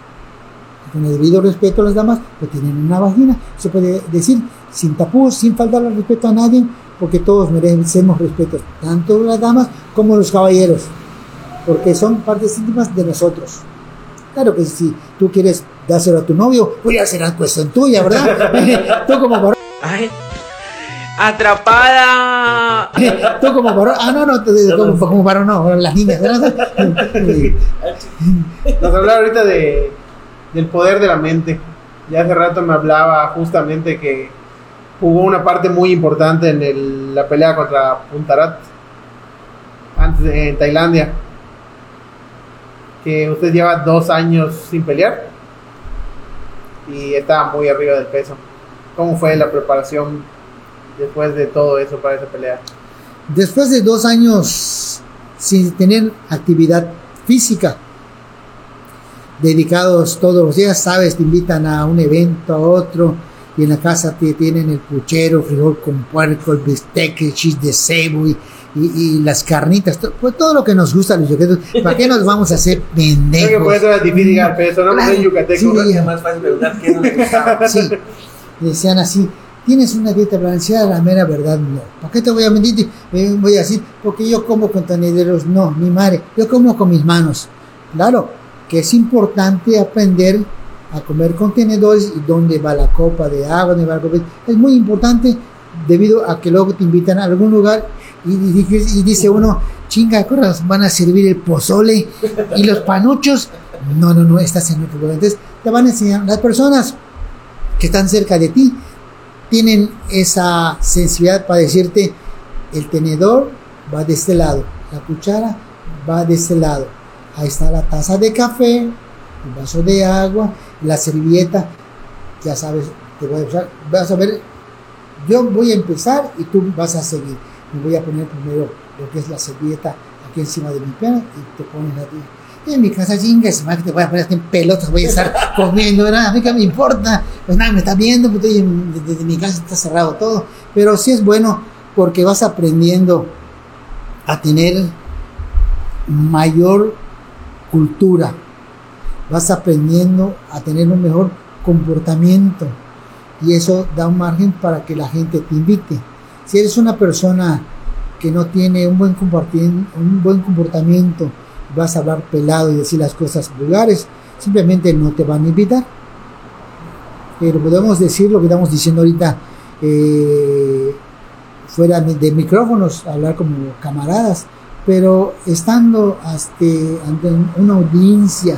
con el debido respeto a las damas, pues tienen una vagina. Se puede decir sin tapujos, sin faltar al respeto a nadie, porque todos merecemos respeto, tanto las damas como los caballeros, porque son partes íntimas de nosotros. Claro que si tú quieres dárselo a tu novio, pues ya será cuestión tuya, ¿verdad? tú como varón, Ay, atrapada. tú como varón, ah, no, no, tú- como, como varón no, las niñas, ¿verdad? Nos hablaba ahorita de, del poder de la mente. Ya hace rato me hablaba justamente que jugó una parte muy importante en la pelea contra Puntarat antes de- en Tailandia. Que usted lleva dos años sin pelear y estaba muy arriba del peso. ¿Cómo fue la preparación después de todo eso para esa pelea? Después de dos años sin tener actividad física, dedicados todos los días, sabes, te invitan a un evento, a otro, y en la casa te tienen el puchero, frijol con puerco, el bistec, el chis de cebo y, y- y las carnitas, to- pues todo lo que nos gusta los yucatecos. ¿Para qué nos vamos a hacer pendejos? Creo que por eso era difícil llegar peso, no Claro, soy yucateco. sí. Es más fácil preguntar qué no le gustaba. Sí, decían así, ¿tienes una dieta balanceada? La mera verdad, no. ¿Por qué te voy a mentir? Eh, voy a decir, porque yo como con tenederos, no, mi madre, yo como con mis manos. Claro, que es importante aprender a comer con tenedores y dónde va la copa de agua, dónde va la copa. Es muy importante debido a que luego te invitan a algún lugar y, dice uno, chinga, ¿qué horas van a servir el pozole y los panuchos? No, no, no, estás en otro lugar. Entonces te van a enseñar las personas que están cerca de ti tienen esa sensibilidad para decirte el tenedor va de este lado, la cuchara va de este lado, ahí está la taza de café, el vaso de agua, la servilleta, ya sabes, te voy a usar, vas a ver, yo voy a empezar y tú vas a seguir, me voy a poner primero lo que es la servilleta aquí encima de mi pena y te pones a ti. Y en mi casa, chingas, más que te voy a poner hasta en pelotas, voy a estar comiendo, ¿verdad? A mí que me importa, pues nada, me está viendo, pues desde, desde mi casa está cerrado todo, pero sí es bueno porque vas aprendiendo a tener mayor cultura, vas aprendiendo a tener un mejor comportamiento y eso da un margen para que la gente te invite. Si eres una persona que no tiene un buen, un buen comportamiento, vas a hablar pelado y decir las cosas vulgares, simplemente no te van a invitar. Pero podemos decir lo que estamos diciendo ahorita eh, fuera de micrófonos, hablar como camaradas, pero estando ante una audiencia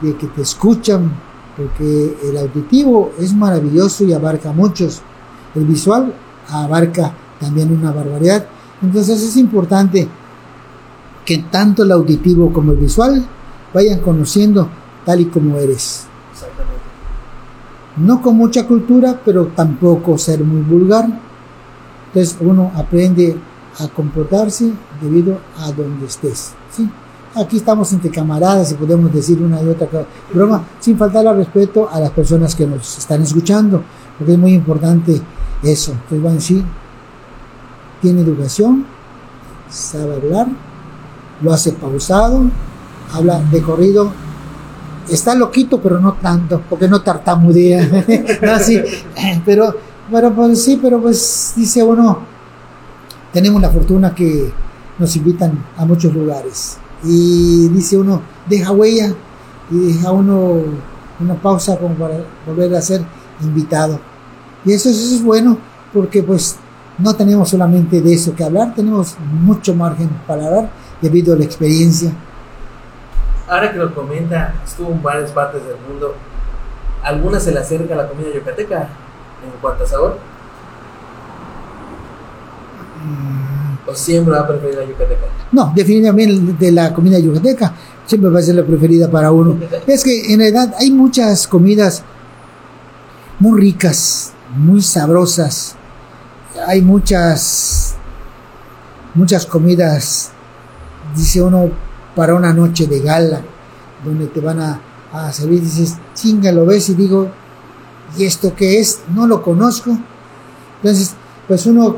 de que te escuchan, porque el auditivo es maravilloso y abarca muchos, el visual abarca también una barbaridad, entonces es importante que tanto el auditivo como el visual vayan conociendo tal y como eres. Exactamente. No con mucha cultura, pero tampoco ser muy vulgar. Entonces uno aprende a comportarse debido a donde estés. ¿sí? Aquí estamos entre camaradas y podemos decir una y otra broma sin faltar al respeto a las personas que nos están escuchando, porque es muy importante eso. Entonces decir, tiene educación, sabe hablar, lo hace pausado, habla de corrido, está loquito, pero no tanto, porque no tartamudea. no, sí, pero, pero pues sí, pero pues dice uno, tenemos la fortuna que nos invitan a muchos lugares. Y dice uno, deja huella y deja uno una pausa como para volver a ser invitado. Y eso, eso es bueno porque pues no tenemos solamente de eso que hablar, tenemos mucho margen para hablar debido a la experiencia. Ahora que lo comenta, estuvo en varias partes del mundo. ¿Alguna se le acerca la comida yucateca en cuanto a sabor? ¿O siempre va a preferir la yucateca? No, definitivamente de la comida yucateca siempre va a ser la preferida para uno. Es que en realidad hay muchas comidas muy ricas, muy sabrosas. Hay muchas muchas comidas, dice uno, para una noche de gala, donde te van a, a servir, dices, chinga, lo ves y digo, ¿y esto qué es? No lo conozco. Entonces, pues uno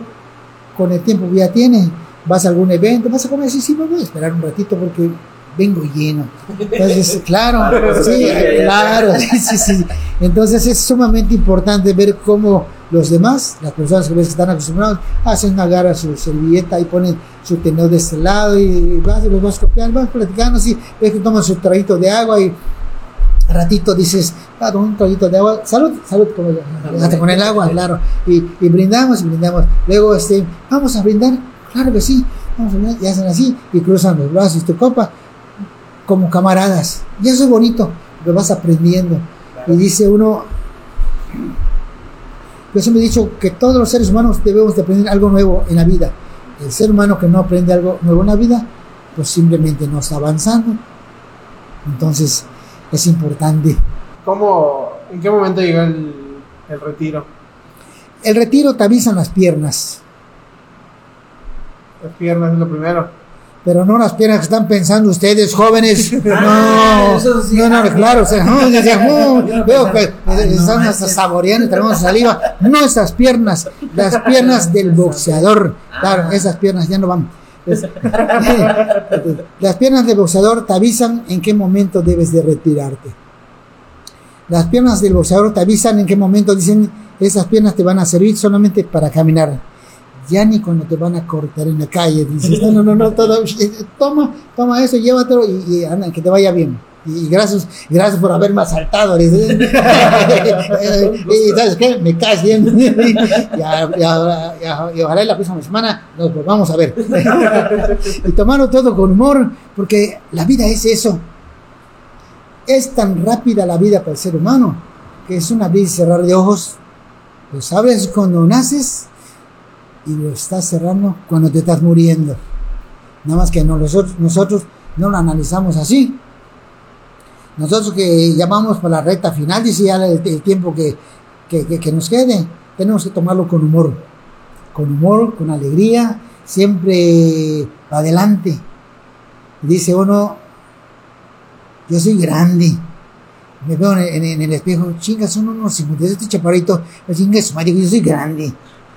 con el tiempo que ya tiene, vas a algún evento, vas a comer, sí, sí, me voy a esperar un ratito porque vengo lleno. Entonces, claro, Claro, sí, sí, claro, sí, sí, sí. Entonces es sumamente importante ver cómo los demás, las personas que ves que están acostumbrados, hacen agarra su servilleta y ponen su tenedor de este lado y vas y los vas copiando, vas platicando así, ves que toman su traguito de agua y ratito dices, ah, un traguito de agua, salud, salud, como hasta con el agua, claro, y, y brindamos, y brindamos. Luego, este, vamos a brindar, claro que sí, vamos a brindar, y hacen así, y cruzan los brazos, tu copa, como camaradas. Y eso es bonito, lo vas aprendiendo. Y dice uno, yo siempre he dicho que todos los seres humanos debemos de aprender algo nuevo en la vida. El ser humano que no aprende algo nuevo en la vida, pues simplemente no está avanzando. Entonces, es importante. ¿Cómo, ¿En qué momento llegó el, el retiro? el retiro te avisan las piernas, Las piernas es lo primero. pero no las piernas que están pensando ustedes, jóvenes. No, Ah, eso sí. no, no, claro, o sea, no, no, veo que están hasta saboreando, tenemos saliva. No esas piernas, las piernas del boxeador. Claro, esas piernas ya no van. Las piernas del boxeador te avisan en qué momento debes de retirarte. Las piernas del boxeador te avisan en qué momento dicen esas piernas te van a servir solamente para caminar. Ya ni cuando te van a cortar en la calle. Dices, no, no, no, no, todo, toma, toma eso, llévatelo y anda, que te vaya bien. Y gracias, gracias por haberme asaltado. y sabes qué, me caes bien. y, ojalá la próxima semana nos volvamos a ver. y tomarlo todo con humor, porque la vida es eso. Es tan rápida la vida para el ser humano que es un abrir y cerrar de ojos. Lo sabes cuando naces y lo estás cerrando cuando te estás muriendo. Nada más que no, nosotros, nosotros no lo analizamos así. Nosotros que llamamos para la recta final, dice ya el, el tiempo que, que, que- nos quede, tenemos que tomarlo con humor. Con humor, con alegría, siempre adelante. Dice uno, yo soy grande. Me veo en, el espejo, chingas, son unos 57 este chaparrito, chingas, yo soy grande.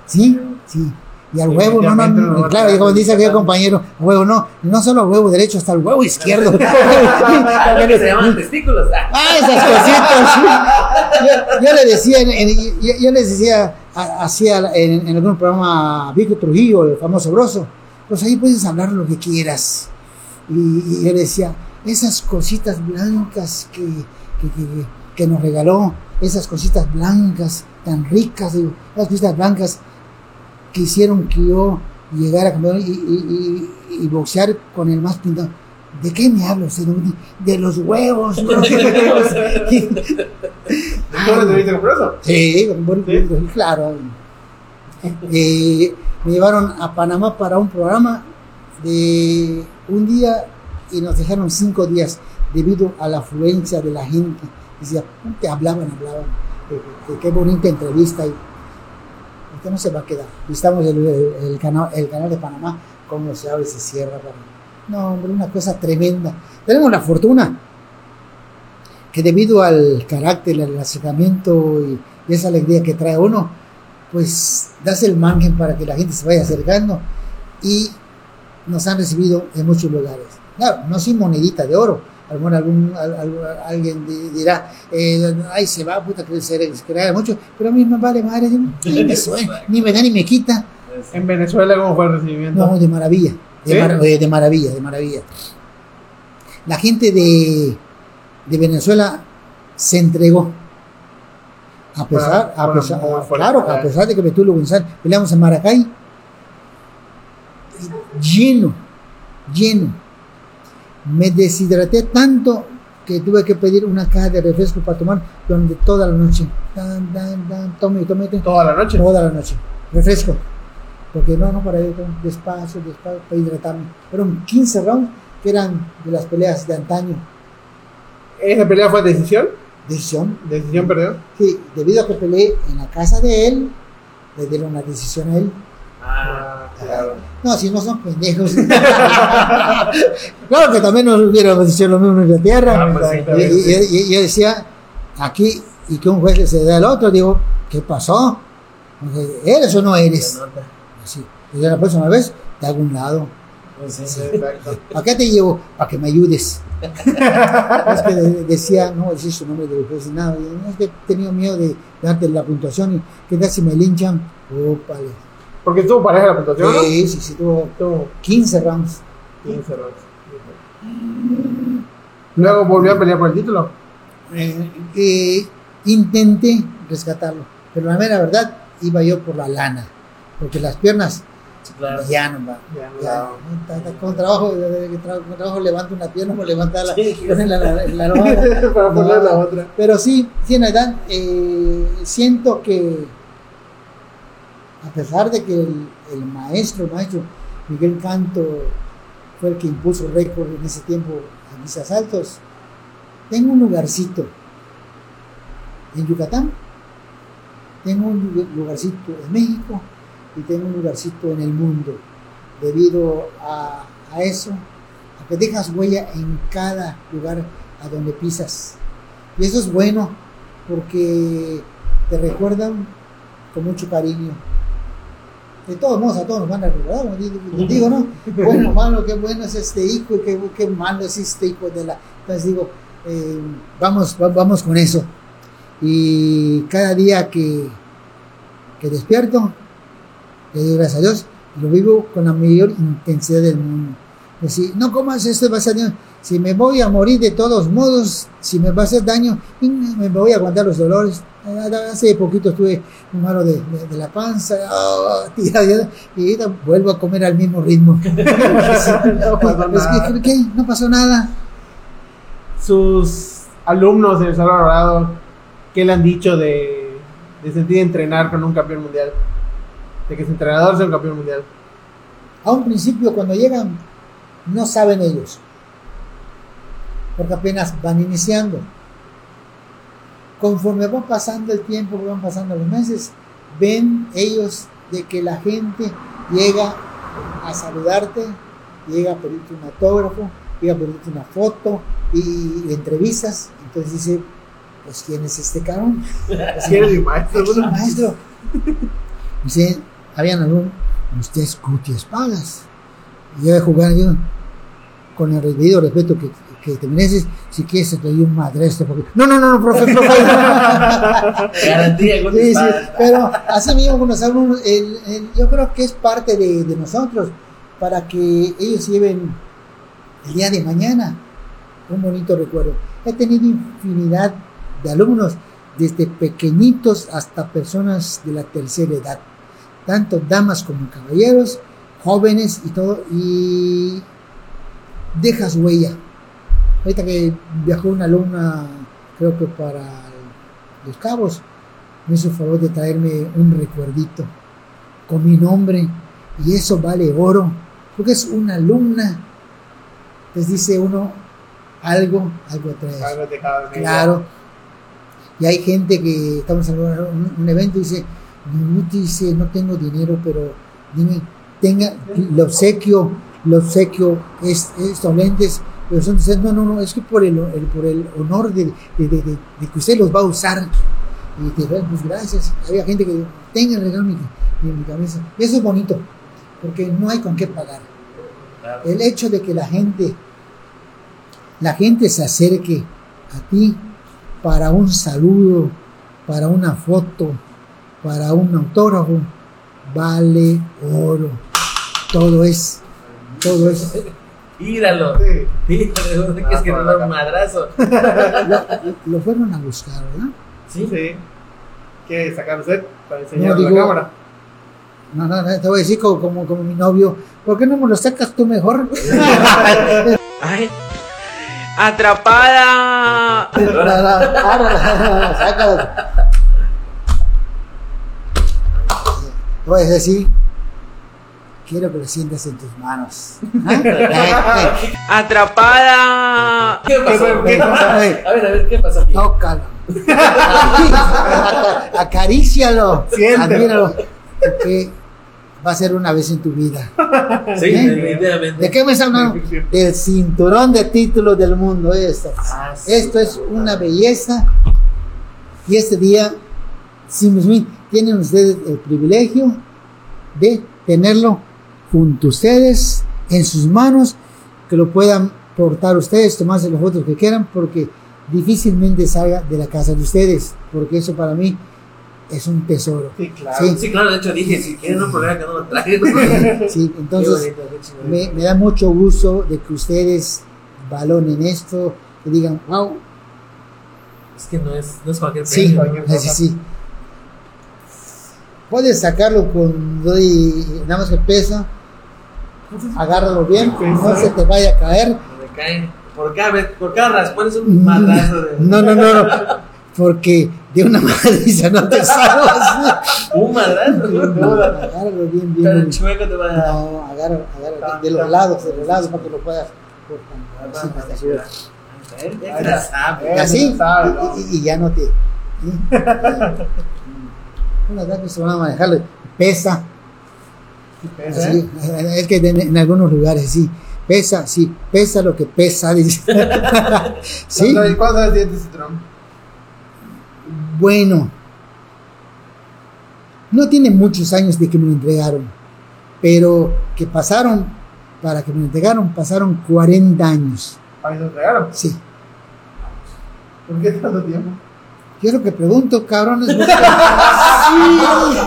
¿Sí? Sí. Y al huevo, no, no, no, claro, y como dice aquel compañero, huevo, no, no solo huevo derecho, hasta el huevo izquierdo. Que se llaman testículos. Ah, esas cositas. Yo, yo le decía, yo, yo les decía, hacía en, en algún programa Vico Trujillo, el famoso broso, pues ahí puedes hablar lo que quieras. Y, y yo le decía, esas cositas blancas que, que, que- que nos regaló, esas cositas blancas, tan ricas, digo, esas cositas blancas que hicieron que yo llegara a campeón y, y- y- y boxear con el más pintado. ¿De qué me hablo? señor? De los huevos. ¿no? ¿Tú eres de Víctor Compreso? Sí, bueno, ¿Sí? claro. Eh, me llevaron a Panamá para un programa de un día y nos dejaron cinco días debido a la afluencia de la gente. Decía, te hablaban, hablaban. Eh, eh, qué bonita entrevista. Y, no se va a quedar. Visitamos el, el- el canal, el canal de Panamá, cómo se abre y se cierra. No, hombre, una cosa tremenda. Tenemos la fortuna que debido al carácter, al acercamiento y, y esa alegría que trae uno, pues das el margen para que la gente se vaya acercando y nos han recibido en muchos lugares. Claro, no sin monedita de oro. A lo mejor algún, al- al- alguien di- dirá, eh, ay, se va, puta, que se, se crea mucho, pero a mí me vale madre, me, suena, ni me da ni me quita. En Venezuela, ¿cómo fue el recibimiento? No, de maravilla, de, ¿Sí? mar- eh, de maravilla, de maravilla. La gente de, de Venezuela se entregó. A pesar, a pesar, claro, a pesar de que Betulo González peleamos en Maracay, lleno, lleno. Me deshidraté tanto que tuve que pedir una caja de refresco para tomar durante toda la noche. Tan, tan, tan, tome, tome, tome Toda la noche. toda la noche. Refresco. Porque no, no, para ir despacio, despacio, para hidratarme. Fueron 15 rounds que eran de las peleas de antaño. ¿Esa pelea fue decisión? Decisión. ¿Decisión perdió? Sí, debido a que peleé en la casa de él, le dieron la decisión a él. Ah, claro. No, si no son pendejos. claro que también nos hubieran dicho lo mismo en Inglaterra. Ah, pues y, y- y- y yo decía, aquí, y que un juez se da al otro, digo, ¿qué pasó? ¿Eres o no eres? Así. Y la próxima vez te hago un lado. Pues sí. Exacto. ¿Para qué te llevo? Para que me ayudes. es que de- decía, no voy a decir su nombre del juez, nada. Es que he tenido miedo de darte la puntuación y qué tal si me linchan. Ópale. Porque tuvo pareja la puntuación, ¿no? Sí, sí, sí, tuvo Tuvo 15 rounds. 15 rounds. Luego volvió a pelear por el título. Eh, eh, intenté rescatarlo, pero la mera verdad iba yo por la lana, porque las piernas Sí, claro. ya no van. Ya no Ya, con trabajo, tra- con trabajo levanto una pierna, me levanta la, Sí, la, la-. Para poner No. la otra. Pero sí, sí, en la edad, eh, siento que a pesar de que el, maestro, el maestro Miguel Canto fue el que impuso récord en ese tiempo en mis asaltos, tengo un lugarcito en Yucatán tengo un lu- lugarcito en México y tengo un lugarcito en el mundo. Debido a, a eso, a que dejas huella en cada lugar a donde pisas. Y eso es bueno porque te recuerdan con mucho cariño. De todos modos, a todos nos van a recordar, como digo, ¿no? Bueno, malo, qué bueno es este hijo qué, qué malo es este hijo de la... Entonces digo, eh, vamos, va- vamos con eso. Y cada día que, que despierto, le doy gracias a Dios, lo vivo con la mayor intensidad del mundo. Decir, no comas esto, vas a daño. Si me voy a morir de todos modos, si me va a hacer daño, me voy a aguantar los dolores. Eh, Hace poquito estuve malo de, de- de la panza, ah, y ahorita vuelvo a comer al mismo ritmo. No pasó nada. ¿qué? No pasó nada. Sus alumnos en El Salvador Dorado, ¿qué le han dicho de, de sentir entrenar con un campeón mundial? De que su entrenador sea un campeón mundial. A un principio, cuando llegan, no saben ellos, porque apenas van iniciando. Conforme va pasando el tiempo, van pasando los meses, ven ellos de que la gente llega a saludarte, llega a pedirte un autógrafo, llega a pedirte una foto y, entrevistas. Entonces dice, pues ¿quién es este cabrón? ¿Quién es mi maestro? Aquí, maestro. Dice, habían algún, usted es Guti Espadas. Y yo de jugar yo, con el debido respeto que, que te mereces, si quieres te doy un madresto. Porque... No, no, no, no, profe, profe. Garantía, Sí, sí, pero así mismo con los alumnos, el- el- yo creo que es parte de, de nosotros para que ellos lleven el día de mañana un bonito recuerdo. He tenido infinidad de alumnos, desde pequeñitos hasta personas de la tercera edad, tanto damas como caballeros, jóvenes y todo, y dejas huella. Ahorita que viajó una alumna, creo que para Los Cabos, me hizo el favor de traerme un recuerdito con mi nombre y eso vale oro porque es una alumna. Les dice uno algo algo te de claro. Y hay gente que estamos en un, un evento y dice dice no tengo dinero pero dime tenga lo obsequio lo obsequio es estos lentes pero son dicen, no no no es que por el, el- por el honor de, de- de- de- de que usted los va a usar y te pues gracias. Había gente que tenga el regalo en mi, en mi cabeza. Y eso es bonito, porque no hay con qué pagar. Claro. El hecho de que la gente, la gente se acerque a ti para un saludo, para una foto, para un autógrafo, vale oro. Todo es, todo es. Tíralo. Sí. Tíralo. ¿no quieres que da un madrazo? Lo, lo fueron a buscar, ¿verdad? Sí, sí. ¿Quiere sacar usted para enseñar No, la cámara? No, no, no, te voy a decir como, como, como mi novio, ¿por qué no me lo sacas tú mejor? Ay. Atrapada. Sácalo. Te voy a decir, quiero que lo sientas en tus manos. Atrapada. ¿Qué pasó? ¿Qué pasó? A ver, a ver, ¿qué pasó aquí? Tócalo. Acarícialo. Siéntelo. Admíralo. Porque va a ser una vez en tu vida. Sí, ¿Eh? definitivamente. ¿De qué me estás hablando? Del cinturón de títulos del mundo. Esto. Ah, sí. Esto es una belleza. Y este día, Simsmin, tienen ustedes el privilegio de tenerlo junto a ustedes, en sus manos, que lo puedan portar ustedes, tomarse las fotos que quieran, porque difícilmente salga de la casa de ustedes, porque eso para mí es un tesoro. Sí, claro. Sí. Sí, claro, de hecho dije, si quieren un problema que no lo traigan. Sí, entonces bonito, me, me da mucho gusto de que ustedes valoren esto, que digan, wow, Es que no es, no es cualquier Sí, premio. cualquier sí, cosa. sí. Puedes sacarlo con doy, nada más que pesa, agárralo bien, no se te vaya a caer. Por cada, vez- por cada raspón es un madrazo de. No, no, no, no, porque de una madriza no te salvas. Un madrazo. Agárralo bien, bien. Pero chueco te va a. No, agárralo, agárralo de los lados, de los lados para que lo puedas cortar. Así. Y y, ya no te. ¿sí? una edad que se van a manejar, pesa, Es que en, en algunos lugares sí, pesa, sí, pesa lo que pesa, dice. sí, ¿Cuántos cuántos años tiene ese cinturón? bueno, no tiene muchos años de que me lo entregaron, pero que pasaron, para que me lo entregaron, pasaron 40 años, Ahí se lo entregaron. sí. ¿Por qué tanto tiempo? Yo lo que pregunto, cabrones, porque-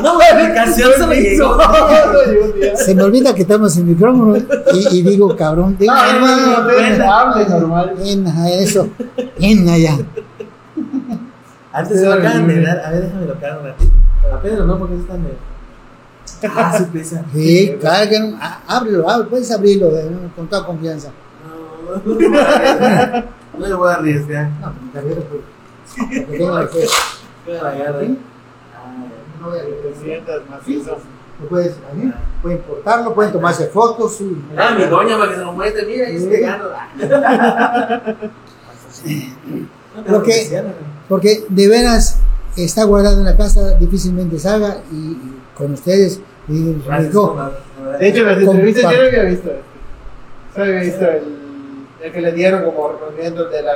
No, la explicación se me llegó. No se me olvida que estamos en micrófono y, y digo, cabrón, digo, No, no, no, no, hablen normal. ven a eso, ven allá. Antes se lo acaban de dar. A ver, déjame lo cagar un ratito. A Pedro no, porque está medio. Ah, sí pesa. Sí, á- ábrelo, ábrelo, puedes abrirlo eh, con toda confianza. No, no, voy a arriesgar. No me voy a arriesgar. No, Gabriel, pues, que tenga que- Voy a la garra. ¿Sí? Ah, no voy a-. Lo puedes, ahí, pueden portarlo, pueden tomarse fotos. y- Ah, mi doña para que se lo muestre. Mira, ahí estoy pegando. Lo que- Porque de veras está guardado en la casa, difícilmente salga y, y con ustedes. Y, Gracias, digo, mamá. De hecho, las entrevistas yo no había visto. Solo había visto el, el que le dieron como reconocimiento de la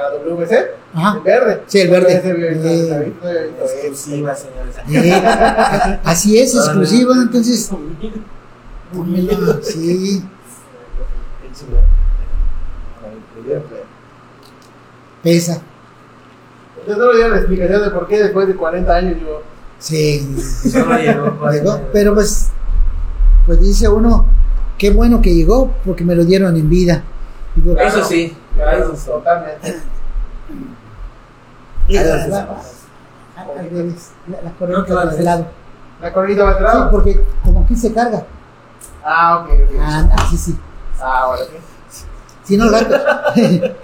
ajá, El verde. Sí, el verde. No. Exclusiva, señores. así es, exclusiva, entonces, pónmela, sí, pesa, Yo solo dieron la explicación de por qué después de 40 años yo. sí. Solo llegó. Llegó, pero pues, pues dice uno, qué bueno que llegó porque me lo dieron en vida. Digo, Eso sí. Claro, Eso sí. totalmente. y- Ahí la- va. la- al revés, la- la No, claro, de sí. lado. ¿La coronita va a Sí, lado? porque como aquí se carga. Ah, ok, ok. Ah, así sí. Ah, ahora sí. Si no, al rato.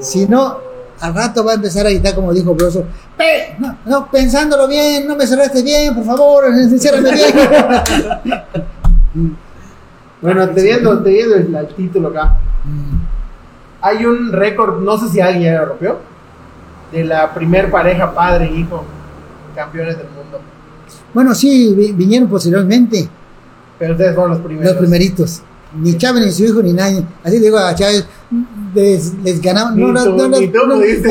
si no, al rato va a empezar a gritar como dijo Broso. "Pe- No, no, pensándolo bien, no me cerraste bien, por favor, ciérrame bien. Bueno, te viendo, te viendo el, el título acá. Mm, Hay un récord, no sé si alguien ya lo rompió, de la primer pareja padre-hijo campeones del mundo. Bueno, sí, vi- vinieron posteriormente. Pero ustedes fueron los primeros. Los primeritos. Ni Chávez, ni su hijo, ni nadie. Así le digo a Chávez, les, les ganamos. No, nos- tú, no, nos- no, no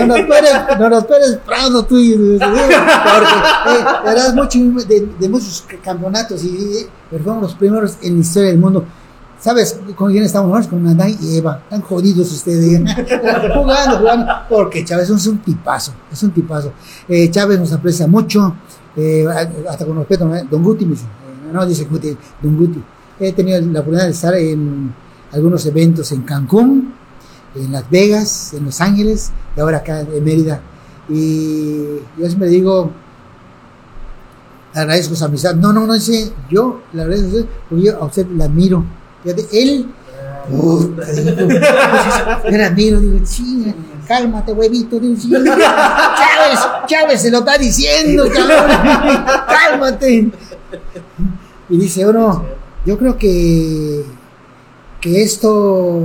nos Pérez, no nos Pérez Prado, tú. y- y- Porque eh, mucho de, de muchos campeonatos, y, y- pero fuimos los primeros en la historia del mundo. ¿Sabes con quién estamos nosotros? Con Adán y Eva. Están jodidos ustedes. jugando, jugando. Porque Chávez es un tipazo. Es un tipazo. Eh, Chávez nos aprecia mucho. eh, hasta con respeto. ¿no? Don Guti. Eh, no dice Guti, Don Guti. He tenido la oportunidad de estar en algunos eventos en Cancún, en Las Vegas, en Los Ángeles y ahora acá en Mérida. Y yo siempre digo, agradezco su amistad. No, no, no, dice, yo le agradezco a usted porque yo a usted la admiro. Fíjate, él, puta, yo la admiro, digo, sí, cálmate, huevito, digo, Chávez, Chávez se lo está diciendo, cabrón, cálmate. Y dice uno, yo creo que, que esto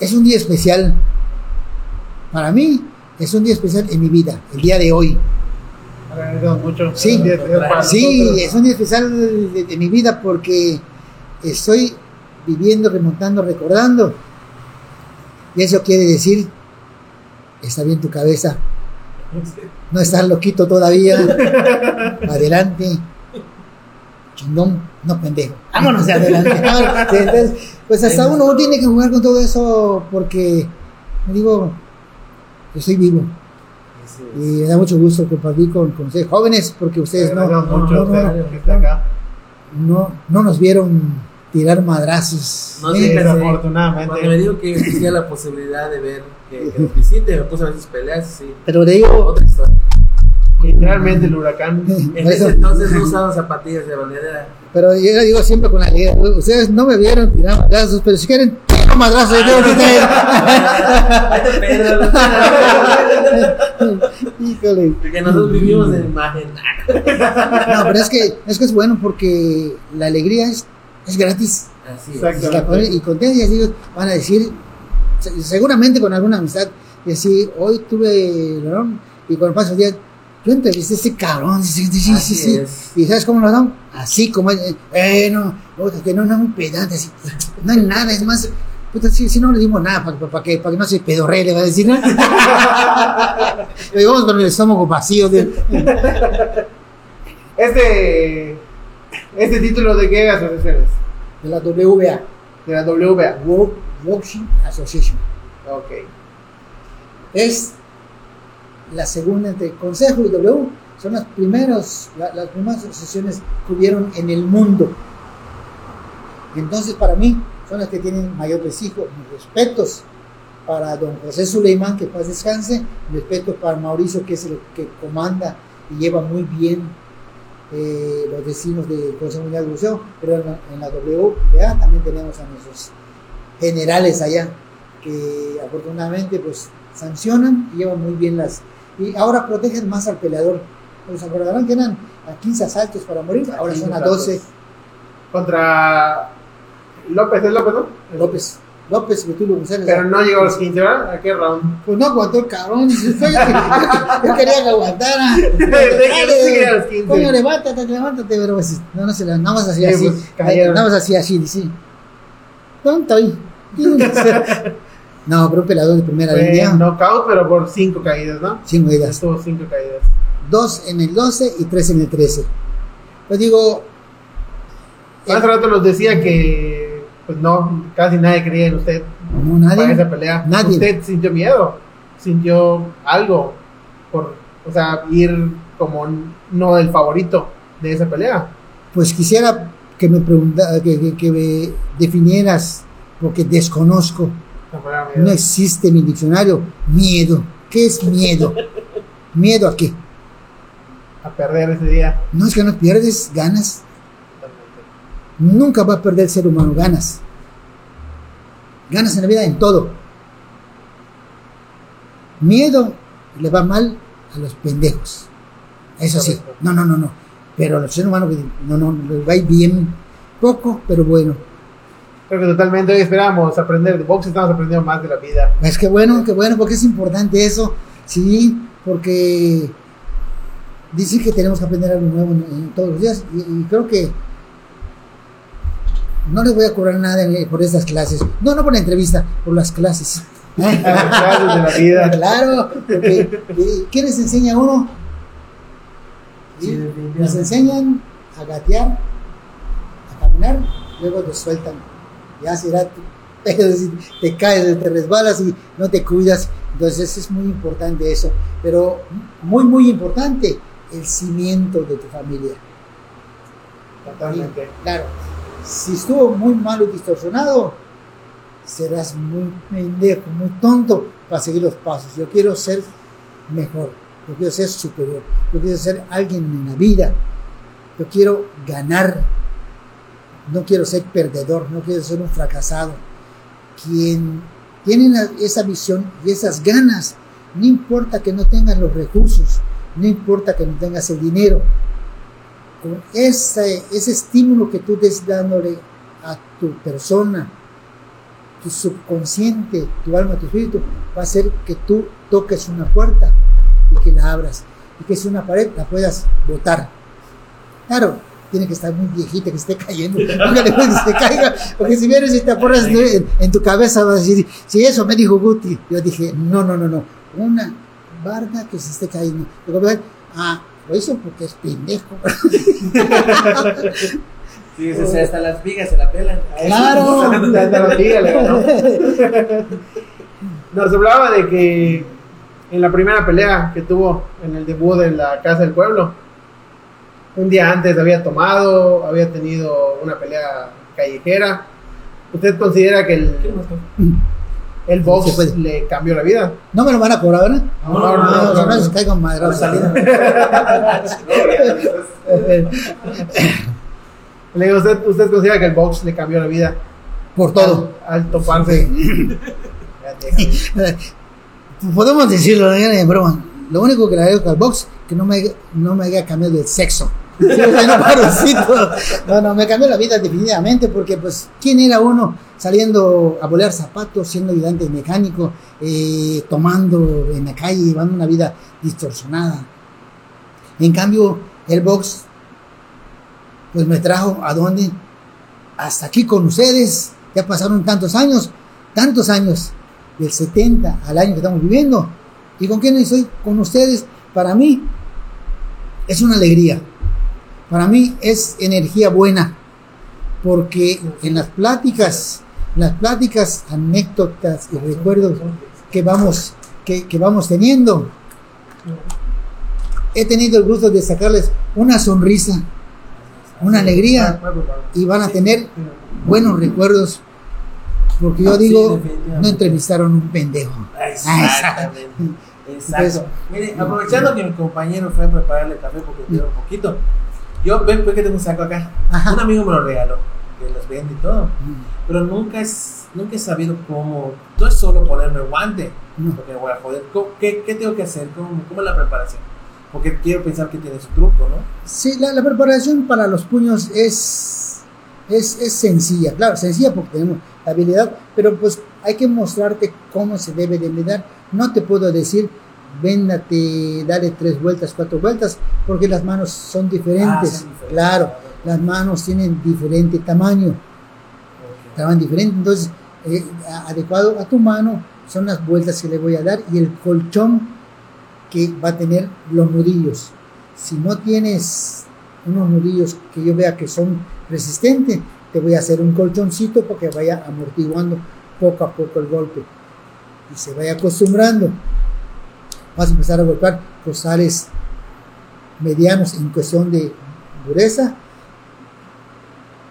es un día especial. Para mí es un día especial en mi vida, el día de hoy. Mucho. Sí. Sí, es un día especial de, de mi vida porque estoy viviendo, remontando, recordando. Y eso quiere decir, está bien tu cabeza, no estás loquito todavía, adelante, chingón, no pendejo, vámonos de adelante. Entonces, pues hasta uno tiene que jugar con todo eso porque, digo, estoy vivo. Y me da mucho gusto compartir con, con ustedes jóvenes porque ustedes no, no, mucho no, no, que está acá. no, no nos vieron tirar madrazos. No, ¿eh? sí, Desafortunadamente. Cuando me dijo que existía la posibilidad de ver que, que nos visite, me puse a ver sus peleas, sí. Pero le digo, Otra historia. Literalmente el huracán. En ese entonces no usaban zapatillas de bandera. Pero yo le digo siempre con alegría, ustedes no me vieron tirar madrazos, pero si quieren, tiro madrazos. yo. Híjole. Porque nosotros vivimos en imagen. No, pero es que, es que es bueno porque la alegría es, es gratis. Así es. Exacto. Y la ponen- y con ellos van a decir, se- seguramente con alguna amistad, Y así, hoy tuve, ¿no? y cuando pasa el día, yo entrevisté a ese cabrón, sí, sí, sí. Y ¿sabes cómo lo dan? Así como, eh, no, que no, no, un pedante, así, no hay nada, es más, puta, si, si no le dimos nada, para que, pa que no se pedorre, le va a decir, ¿no? Le digamos con el estómago vacío, de, Este, este título de qué asociación es? de la WBA, De la WBA. World Boxing Association. Ok. es la segunda entre Consejo y W, son las primeros, la- las primeras asociaciones que hubieron en el mundo. Entonces, para mí, son las que tienen mayor prestigio. Mis respetos para don José Suleimán, que paz descanse, mis respetos para Mauricio, que es el que comanda y lleva muy bien eh, los destinos del Consejo Mundial de Buceo, pero en la, en la WBA también tenemos a nuestros generales allá, que afortunadamente pues sancionan y llevan muy bien las... Y ahora protegen más al peleador. Pues acordarán que eran a 15 asaltos para morir, ahora son a 12. Contra López, ¿es López, no? López, López Betulo González. Pero no llegó a los 15, ¿verdad? ¿A qué round? Pues no aguantó el cabrón. Dice, "Yo, yo quería que aguantara. llegue a los 15. Coño, levántate, levántate, pero pues, no, no se la, nada más así, Sí, así. pues, cayeron. nada más así, así, dice. ¿Dónde estoy? No, pero un pelador de primera Fue línea. knockout, pero por 5 caídas, ¿no? Sin medidas. Estuvo 5 caídas. Dos en el 12 y tres en el 13. Pues digo, Hace rato nos decía que, pues no, casi nadie creía en usted no para esa nadie. pelea. Nadie. Usted sintió miedo, sintió algo por, o sea, ir como no el favorito de esa pelea. Pues quisiera que me pregunta, que, que- que me definieras, porque desconozco. No existe en mi diccionario miedo. ¿Qué es miedo? ¿Miedo a qué? A perder ese día. No es que no pierdes, ganas. Nunca va a perder el ser humano, ganas. Ganas en la vida en todo. Miedo le va mal a los pendejos. Eso sí. No, no, no, no. Pero al ser humano, no, no, le va a bien. Poco, pero bueno. Creo que totalmente hoy esperamos aprender de box, estamos aprendiendo más de la vida. Es que bueno, que bueno, porque es importante eso. Sí, porque dice que tenemos que aprender algo nuevo en, en todos los días. Y, y creo que no les voy a cobrar nada por estas clases. No, no por la entrevista, por las clases. Las clases de la vida. Claro, porque eh, ¿qué les enseña uno? Sí, les enseñan a gatear, a caminar, luego te sueltan. Ya será, tu- pero si te caes, te resbalas y no te cuidas. Entonces es muy importante eso. Pero muy, muy importante el cimiento de tu familia. Totalmente. Claro, si estuvo muy malo y distorsionado, serás muy pendejo, muy tonto para seguir los pasos. Yo quiero ser mejor, yo quiero ser superior, yo quiero ser alguien en la vida, yo quiero ganar, no quiero ser perdedor, no quiero ser un fracasado. Quien tiene esa visión y esas ganas, no importa que no tengas los recursos, no importa que no tengas el dinero, con ese, estímulo que tú estés dándole a tu persona, tu subconsciente, tu alma, tu espíritu, va a hacer que tú toques una puerta y que la abras. Y que si una pared la puedas botar. Claro, tiene que estar muy viejita que esté cayendo. Nunca le puedes que se caiga. Porque si vienes y te apoyas en, en tu cabeza, vas a decir, si eso me dijo Guti. Yo dije, no, no, no, no. Una barda que se esté cayendo. Luego, ah, lo hizo porque es pendejo. Sí, sí, sí, hasta las vigas se la pelan. Claro. Hasta la liga le ganó. Nos hablaba de que en la primera pelea que tuvo en el debut de la Casa del Pueblo, un día antes había tomado, había tenido una pelea callejera. ¿Usted considera que el, box le cambió la vida? No me lo van a cobrar, ¿verdad? No, no, no, no, no, no, no. se caigan madrazos. Le digo, ¿usted, ¿usted considera que el box le cambió la vida? Por todo. Al, al toparse. Podemos decirlo, no es broma. Lo único que le agradezco al box que no me, no me haya cambiado el sexo. No, no, me cambió la vida definitivamente porque, pues, ¿quién era uno saliendo a volar zapatos, siendo ayudante mecánico, eh, tomando en la calle, llevando una vida distorsionada? En cambio, el box, pues me trajo a dónde? Hasta aquí con ustedes. Ya pasaron tantos años, tantos años, del 70 al año que estamos viviendo. ¿Y con quién estoy? Con ustedes. Para mí es una alegría. Para mí es energía buena. Porque en las pláticas, las pláticas, anécdotas y recuerdos que vamos, que, que vamos teniendo, he tenido el gusto de sacarles una sonrisa, una alegría y van a tener buenos recuerdos. Porque yo Sí, digo, no entrevistaron un pendejo. Exactamente. Exacto. Mire, aprovechando que mi compañero fue a prepararle café porque quiero un poquito. Yo, ve, ve que tengo un saco acá. Ajá. Un amigo me lo regaló, que los vende y todo. Pero nunca, es, nunca he sabido cómo. No es solo ponerme guante, No. porque me voy a joder. ¿Cómo- ¿Qué, qué tengo que hacer? ¿Cómo, ¿Cómo es la preparación? Porque quiero pensar que tiene su truco, ¿no? Sí, la, la preparación para los puños es, es, es sencilla, claro, sencilla porque tenemos la habilidad, pero pues hay que mostrarte cómo se debe de medar. No te puedo decir, véndate, dale tres vueltas, cuatro vueltas, porque las manos son diferentes. Ah, diferentes. Claro, las manos tienen diferente tamaño, Ok. tamaño diferente, entonces eh, adecuado a tu mano son las vueltas que le voy a dar y el colchón que va a tener los nudillos. Si no tienes unos nudillos que yo vea que son resistentes, te voy a hacer un colchoncito para que vaya amortiguando poco a poco el golpe y se vaya acostumbrando. Vas a empezar a golpear costales medianos en cuestión de dureza,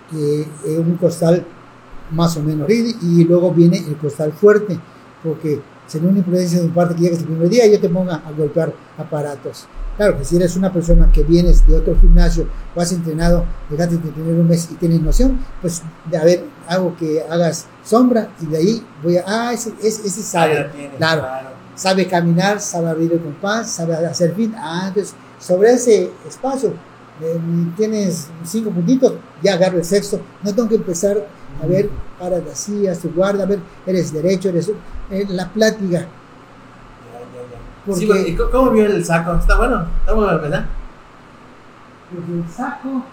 que es un costal más o menos rígido y luego viene el costal fuerte, porque sería una imprudencia de mi parte que llegues el primer día y yo te ponga a golpear aparatos. Claro que si eres una persona que vienes de otro gimnasio o has entrenado, dejaste de tener un mes y tienes noción, pues a ver, hago que hagas sombra y de ahí voy a, ah, ese, ese, ese sabe, claro, sabe caminar, sabe abrir el compás, sabe hacer fin. Ah, entonces, sobre ese espacio, eh, tienes cinco puntitos, ya agarro el sexto. No tengo que empezar a ver, para así, a su guarda, a ver, eres derecho, eres. eh, la plática. Porque- Sí, bueno, ¿y cómo- ¿Cómo vio el saco? Está bueno, está bueno, ¿verdad? el saco.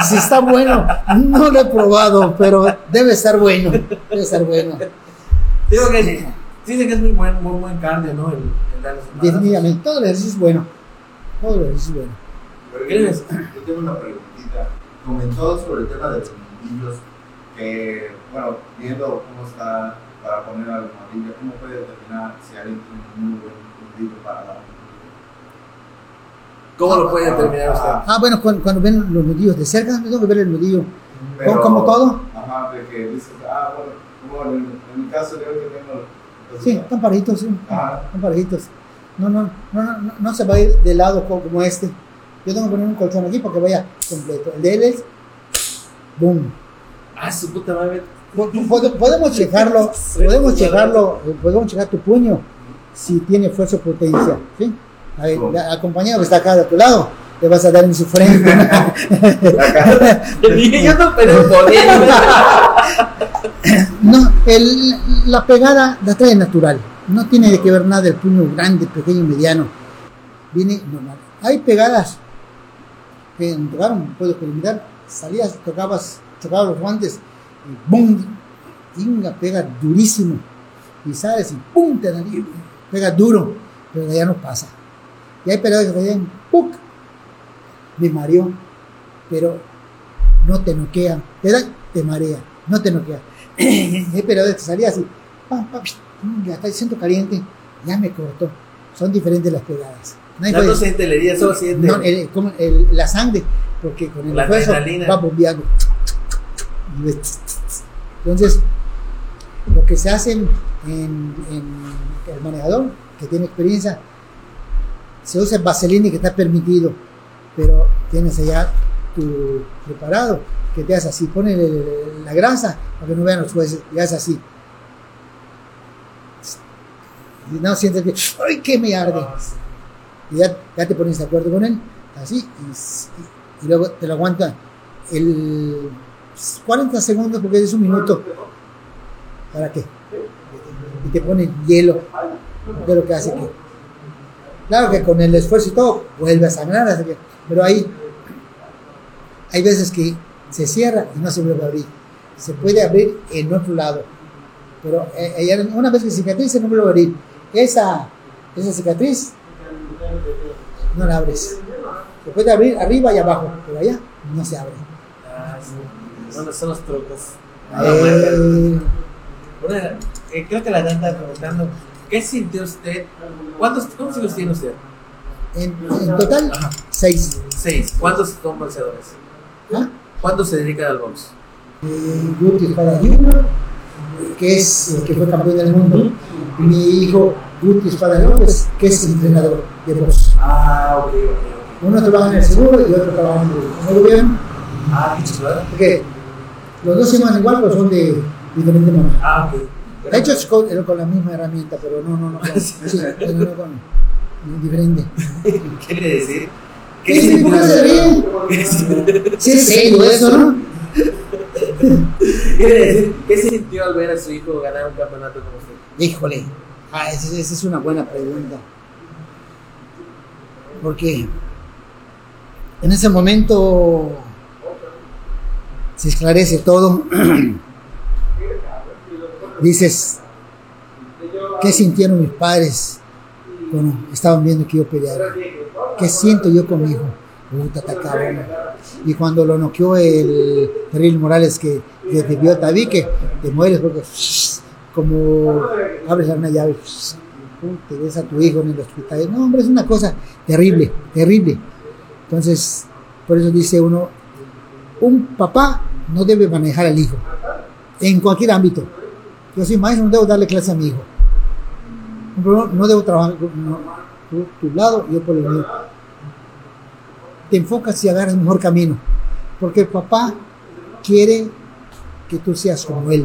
Si, si está bueno, no lo he probado, pero debe estar bueno. Debe estar bueno. Digo que dicen que es muy buen, muy buen cardio, ¿no? El, el dar los. Definitivamente, todo el ejercicio es bueno. Todo el ejercicio es bueno. Pero ¿Qué yo, es? yo tengo una preguntita. Comentó sobre el tema de los nudillos, que, bueno, viendo cómo está para poner al nudillo, ¿cómo puede determinar si alguien tiene un muy buen nudillo para dar un ¿Cómo lo puede determinar usted? Ah, Ah, bueno, cuando, cuando ven los nudillos de cerca, yo tengo que ver el nudillo. pero- como todo? Ajá, de que dices, ah, bueno, como en, en mi caso, yo que tengo. pues, Sí, están parejitos, sí. Ajá. Están parejitos. No, no, no, no, no, no se va a ir de lado co- como este. Yo tengo que poner un colchón aquí para que vaya completo. El de él es. ¡Boom! Ah, su puta madre. Po- po- Podemos checarlo, podemos checarlo, podemos checar tu puño si tiene fuerza o potencia. ¿sí? A ver, ¿Cómo? la- compañero que está acá de tu lado, le vas a dar en su frente. Dije, yo no, pero poniendo. No, el- la pegada la trae natural. No tiene que ver nada del puño grande, pequeño, mediano. Viene normal. Hay pegadas que tocaron, puedo experimentar. Salías, tocabas, chocabas los guantes y ¡bum! Inga, pega durísimo. Y sales y ¡pum! Te da, pega duro, pero ya no pasa. Y hay pegadas que te dan ¡puc! Me mareó, pero no te noquea. Te da, te marea, no te noquea. Eh, pero que salía así, pam, pam, ya está siento caliente, ya me cortó. Son diferentes las pegadas. Puede- no siente herida, solo siente. no, el- como el- la sangre, porque con el adrenalina. va bombeando. Entonces, lo que se hace en, en- en el manejador, que tiene experiencia, se usa vaselina que está permitido, pero tienes allá tu preparado, que te hace así, pone el- la grasa para que no vean los jueces, y hace así. Y no sientes que, ¡ay, que me arde! Ah. Y ya ya te pones de acuerdo con él, así, y, s- y- y luego te lo aguanta el 40 segundos porque es un minuto. ¿Para qué? Y te pone hielo, lo que hace que. Claro que con el esfuerzo y todo vuelve a sangrar, así que- pero ahí hay veces que se cierra y no se vuelve a abrir. Se puede abrir en otro lado, pero eh, eh, una vez que cicatriza no vuelve a abrir. Esa, esa cicatriz no la abres. Se puede abrir arriba y abajo, pero allá no se abre. Ah, sí. Bueno, son los trucos. Eh, Bueno, eh, creo que la estaba comentando. ¿Qué sintió usted? ¿Cuántos, ¿Cuántos hijos tiene usted? en, en total, Ajá. seis. Seis. ¿Cuántos son boxeadores? ¿Ah? ¿Cuántos se dedican al box? Eh, Guti Espada Junior, que es el que fue campeón del mundo. Y mi hijo Guti Espada López, que es entrenador de box. Ah, ok, ok. Uno trabaja en el seguro y otro trabaja en el, en el gobierno. Ah, qué. Porque los dos se llaman igual, pero son de diferente manera. Ah, ok. De hecho, es con, con la misma herramienta, pero no, no, no. con- sí, pero no con diferente. ¿Qué quiere decir? ¿Qué es serio eso, ¿no? quiere decir? ¿Qué sintió al ver a su hijo ganar un campeonato como usted? Híjole, ah, esa, esa es una buena pregunta. Porque en ese momento se esclarece todo. Dices, ¿qué sintieron mis padres cuando estaban viendo que yo peleaba? ¿Qué siento yo con mi hijo? Puta, está cabrón. Y cuando lo noqueó el Terrible Morales que vio a tabique, te mueres porque como abres una llave, te ves a tu hijo en el hospital. No, hombre, es una cosa terrible, terrible. Entonces, por eso dice uno, un papá no debe manejar al hijo, en cualquier ámbito. Yo soy maestro, no debo darle clase a mi hijo. No, debo trabajar tu lado, yo por el mío. Te enfocas y agarras el mejor camino, porque el papá quiere que tú seas como él.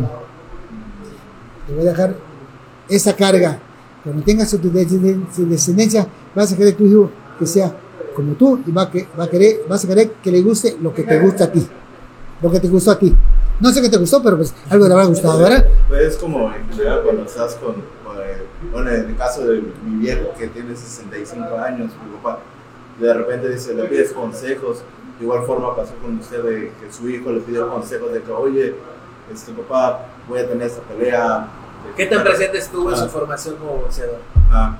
Te voy a dejar esa carga. Cuando tengas tu descendencia, vas a querer tu hijo que sea como tú y va a, que, va a querer, vas a querer que le guste lo que te gusta a ti. Lo que te gustó a ti. No sé qué te gustó, pero pues algo te habrá gustado, ¿verdad? Pues es como en general cuando estás con, bueno, en el caso de mi viejo que tiene 65 años, mi papá, de repente dice, le pides consejos. De igual forma pasó con usted de que su hijo le pidió consejos de que, oye, este papá, voy a tener esta pelea. ¿Qué tan presente estuvo en Ah. su formación como boxeador? Ah.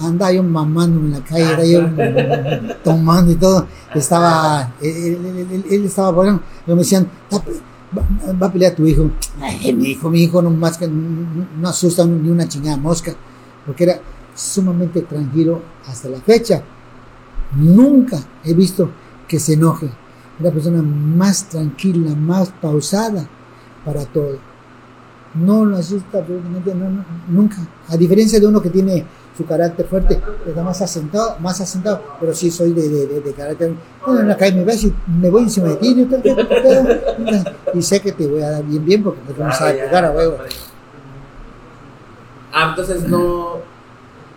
Andaba yo mamando en la calle, era yo tomando y todo. Estaba, él, él- él- él estaba, bueno, me decían, "Está- va, a pelear tu hijo. Mi hijo, mi hijo no más que no, asusta ni una chingada mosca, porque era sumamente tranquilo hasta la fecha. Nunca he visto que se enoje. La persona más tranquila, más pausada para todo. No lo asusta absolutamente, no, nunca. A diferencia de uno que tiene su carácter fuerte, está más asentado, más asentado, pero sí soy de, de, de- carácter. Bueno, en la calle me ves y me voy encima de ti, y sé que te voy a dar bien, bien, porque te vamos a Ah, ya. pegar a huevo. Ah, entonces no.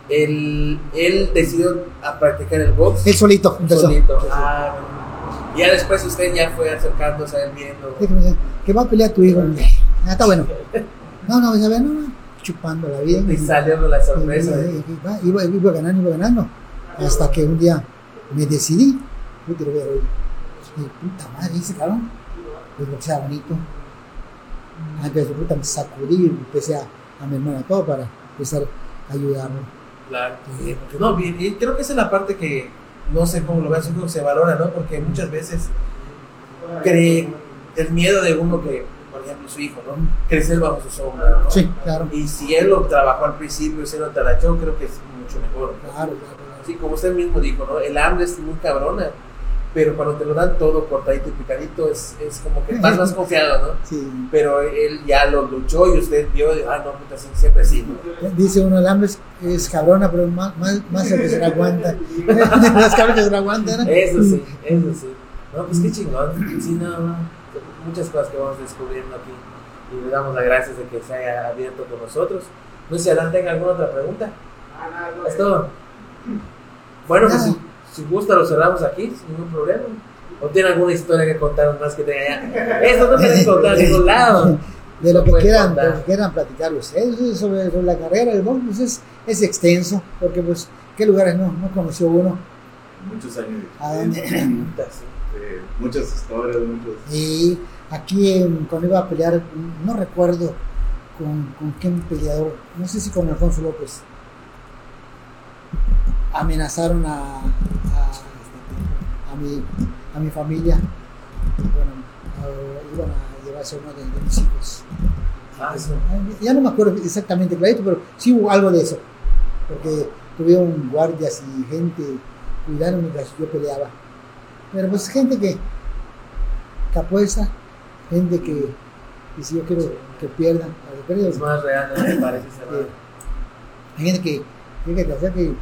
Él, él decidió a practicar el box Él solito empezó. solito. Ah, ya después usted ya fue acercándose a él viendo. Que va a pelear tu hijo. Ah, está bueno. No, no, a ver, no, no, chupando la vida. Y salió la sorpresa. Y- Iba, iba ganando, iba ganando. Hasta que un día me decidí. Yo lo a ver. Y puta madre, dice cabrón. Pues boxea bonito. Antes de puta me sacudí empecé a, a mi hermana todo para empezar a ayudarlo. Claro. No, bien, y creo que esa es la parte que no sé cómo lo vea su hijo, se valora, ¿no? Porque muchas veces cree el miedo de uno que, por ejemplo, su hijo, ¿no? Crecer bajo su sombra, ¿no? Sí, claro. Y si él lo trabajó al principio, se lo talachó, creo que es mucho mejor. ¿no? Claro, claro. Sí, como usted mismo dijo, ¿no? El hambre es muy cabrona, pero cuando te lo dan todo cortadito y picadito, es, es como que más confiado, ¿no? Sí. Pero él ya lo luchó y usted vio, y, ah, no, puta, siempre sí, ¿no? Dice uno, el hambre es, es cabrona, pero más, más, más el que se la aguanta. Las cabras que se la aguantan. ¿no? Eso sí, eso sí. No, pues qué chingón. Sí, no. Muchas cosas que vamos descubriendo aquí. Y le damos las gracias de que se haya abierto con nosotros. No sé si Adán tenga alguna otra pregunta. Es todo. Bueno, pues si, si gusta lo cerramos aquí, sin ningún problema. ¿O tiene alguna historia que contar más que tenga ya? Eso no que contar a ningún lado. de lo No que quieran, de lo que quieran platicar ustedes sobre, sobre la carrera del box, pues es, es extenso, porque pues qué lugares no, no conoció uno. Muchos años. Sí. Eh, muchas historias, muchos. Y aquí en- cuando iba a pelear, no recuerdo con, con quién peleador, no sé si con Alfonso López, amenazaron a, a, a mi, a mi familia. Bueno, a- iban a llevarse a uno de, de mis hijos. Ah, sí. Ya no me acuerdo exactamente clarito, pero sí hubo algo de eso. Porque tuvieron guardias y gente cuidando mientras yo peleaba. Pero pues gente que, que apuesta, gente que, si yo quiero que pierdan, que pierdan, Es más real, no me parece madre. hay gente que tiene que hacer que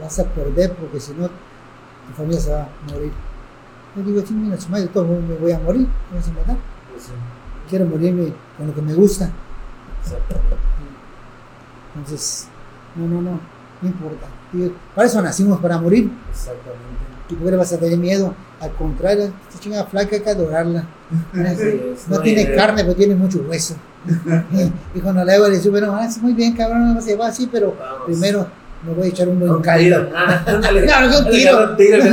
vas a perder porque si no tu familia se va a morir. Yo digo, sí, mira, su madre, modos me voy a morir, me vas a matar. Pues sí, Quiero morirme con lo que me gusta. exactamente. Entonces, no, no, no, no importa. Para eso nacimos, para morir. Exactamente. ¿Y qué le vas a tener miedo? Al contrario, esta chingada flaca hay que adorarla. No no, tiene carne, pero tiene mucho hueso. y cuando la Eva le dice, bueno, ah, sí, muy bien, cabrón, me vas a llevar así, pero Vamos. primero me voy a echar un buen Un caldo. Ah. No, no, un tiro. tiro.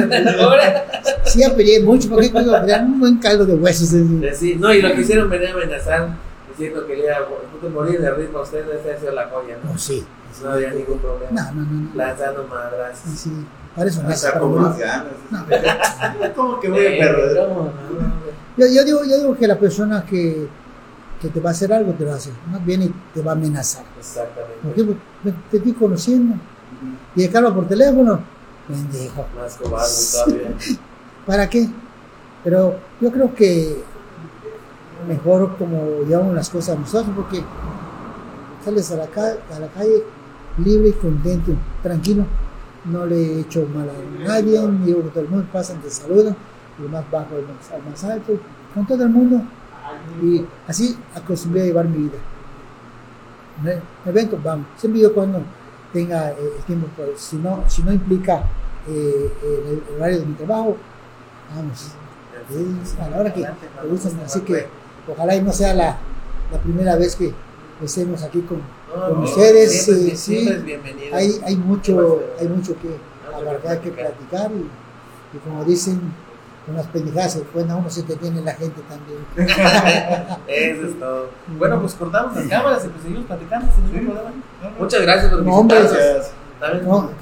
Sí, ya peleé mucho, porque pelear un buen caldo de huesos. Sí, no, y lo quisieron venir a amenazar diciendo que le iba a morir de ritmo a usted, esa ha sido la joya, ¿no? No, sí. No había ningún problema. No, no, no. no. Lanzando madrazos. Sí, sí. Para eso O naces, sea, para con morir. más ganas. No. ¿Cómo que voy a Eh, perder? ¿cómo no? Yo, yo digo, yo digo que la persona que, que te va a hacer algo te lo hace, más bien y te va a amenazar. ¿Por Exactamente. Porque me- te estoy conociendo. Y de Carlos por teléfono, pendejo. Más cobarde todavía. ¿Para qué? Pero yo creo que mejor como llevamos las cosas nosotros, porque sales a la, a la calle libre y contento, tranquilo. No le he hecho mal a nadie, ni a todo el mundo pasan, te saludan, el más bajo al más, al más alto, con todo el mundo. Y así acostumbré a llevar mi vida. Me, me vengo, vamos. Siempre yo cuando tenga eh, el tiempo, pues, si, no, si no implica eh, el, el horario de mi trabajo, vamos. Es a la hora que me gustan, vamos, así que ojalá y no sea la, la primera vez que estemos aquí con, No, con ustedes. siempre, eh, siempre sí, es bienvenido. hay, hay mucho, hay mucho que abarcar, que platicar. y, y como dicen, con las pendejadas cuenta uno se te tiene la gente también. Eso es todo. Bueno, pues cortamos las cámaras y pues seguimos platicando sin ningún problema. Muchas gracias por No, hombre.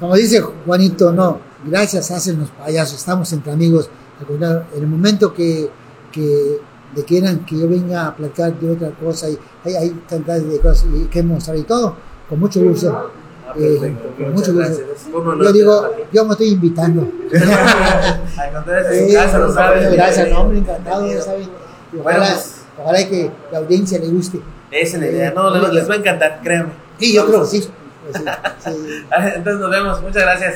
como dice Juanito, no, gracias hacen los payasos, estamos entre amigos. En el momento que, que le quieran que yo venga a platicar de otra cosa y hay, hay de cosas y que mostrar y todo, con mucho gusto. Ah, Eh, con mucho gusto. Yo digo, yo me estoy invitando. Al contrario, en Sí, su casa, lo sabes. gracias, no, hombre, encantado, ya Bueno, Ojalá, pues- ojalá que la audiencia le guste. Esa es la idea. No, no, les va a encantar, créanme. Sí, yo creo que sí. Pues sí, sí. Entonces nos vemos. Muchas gracias.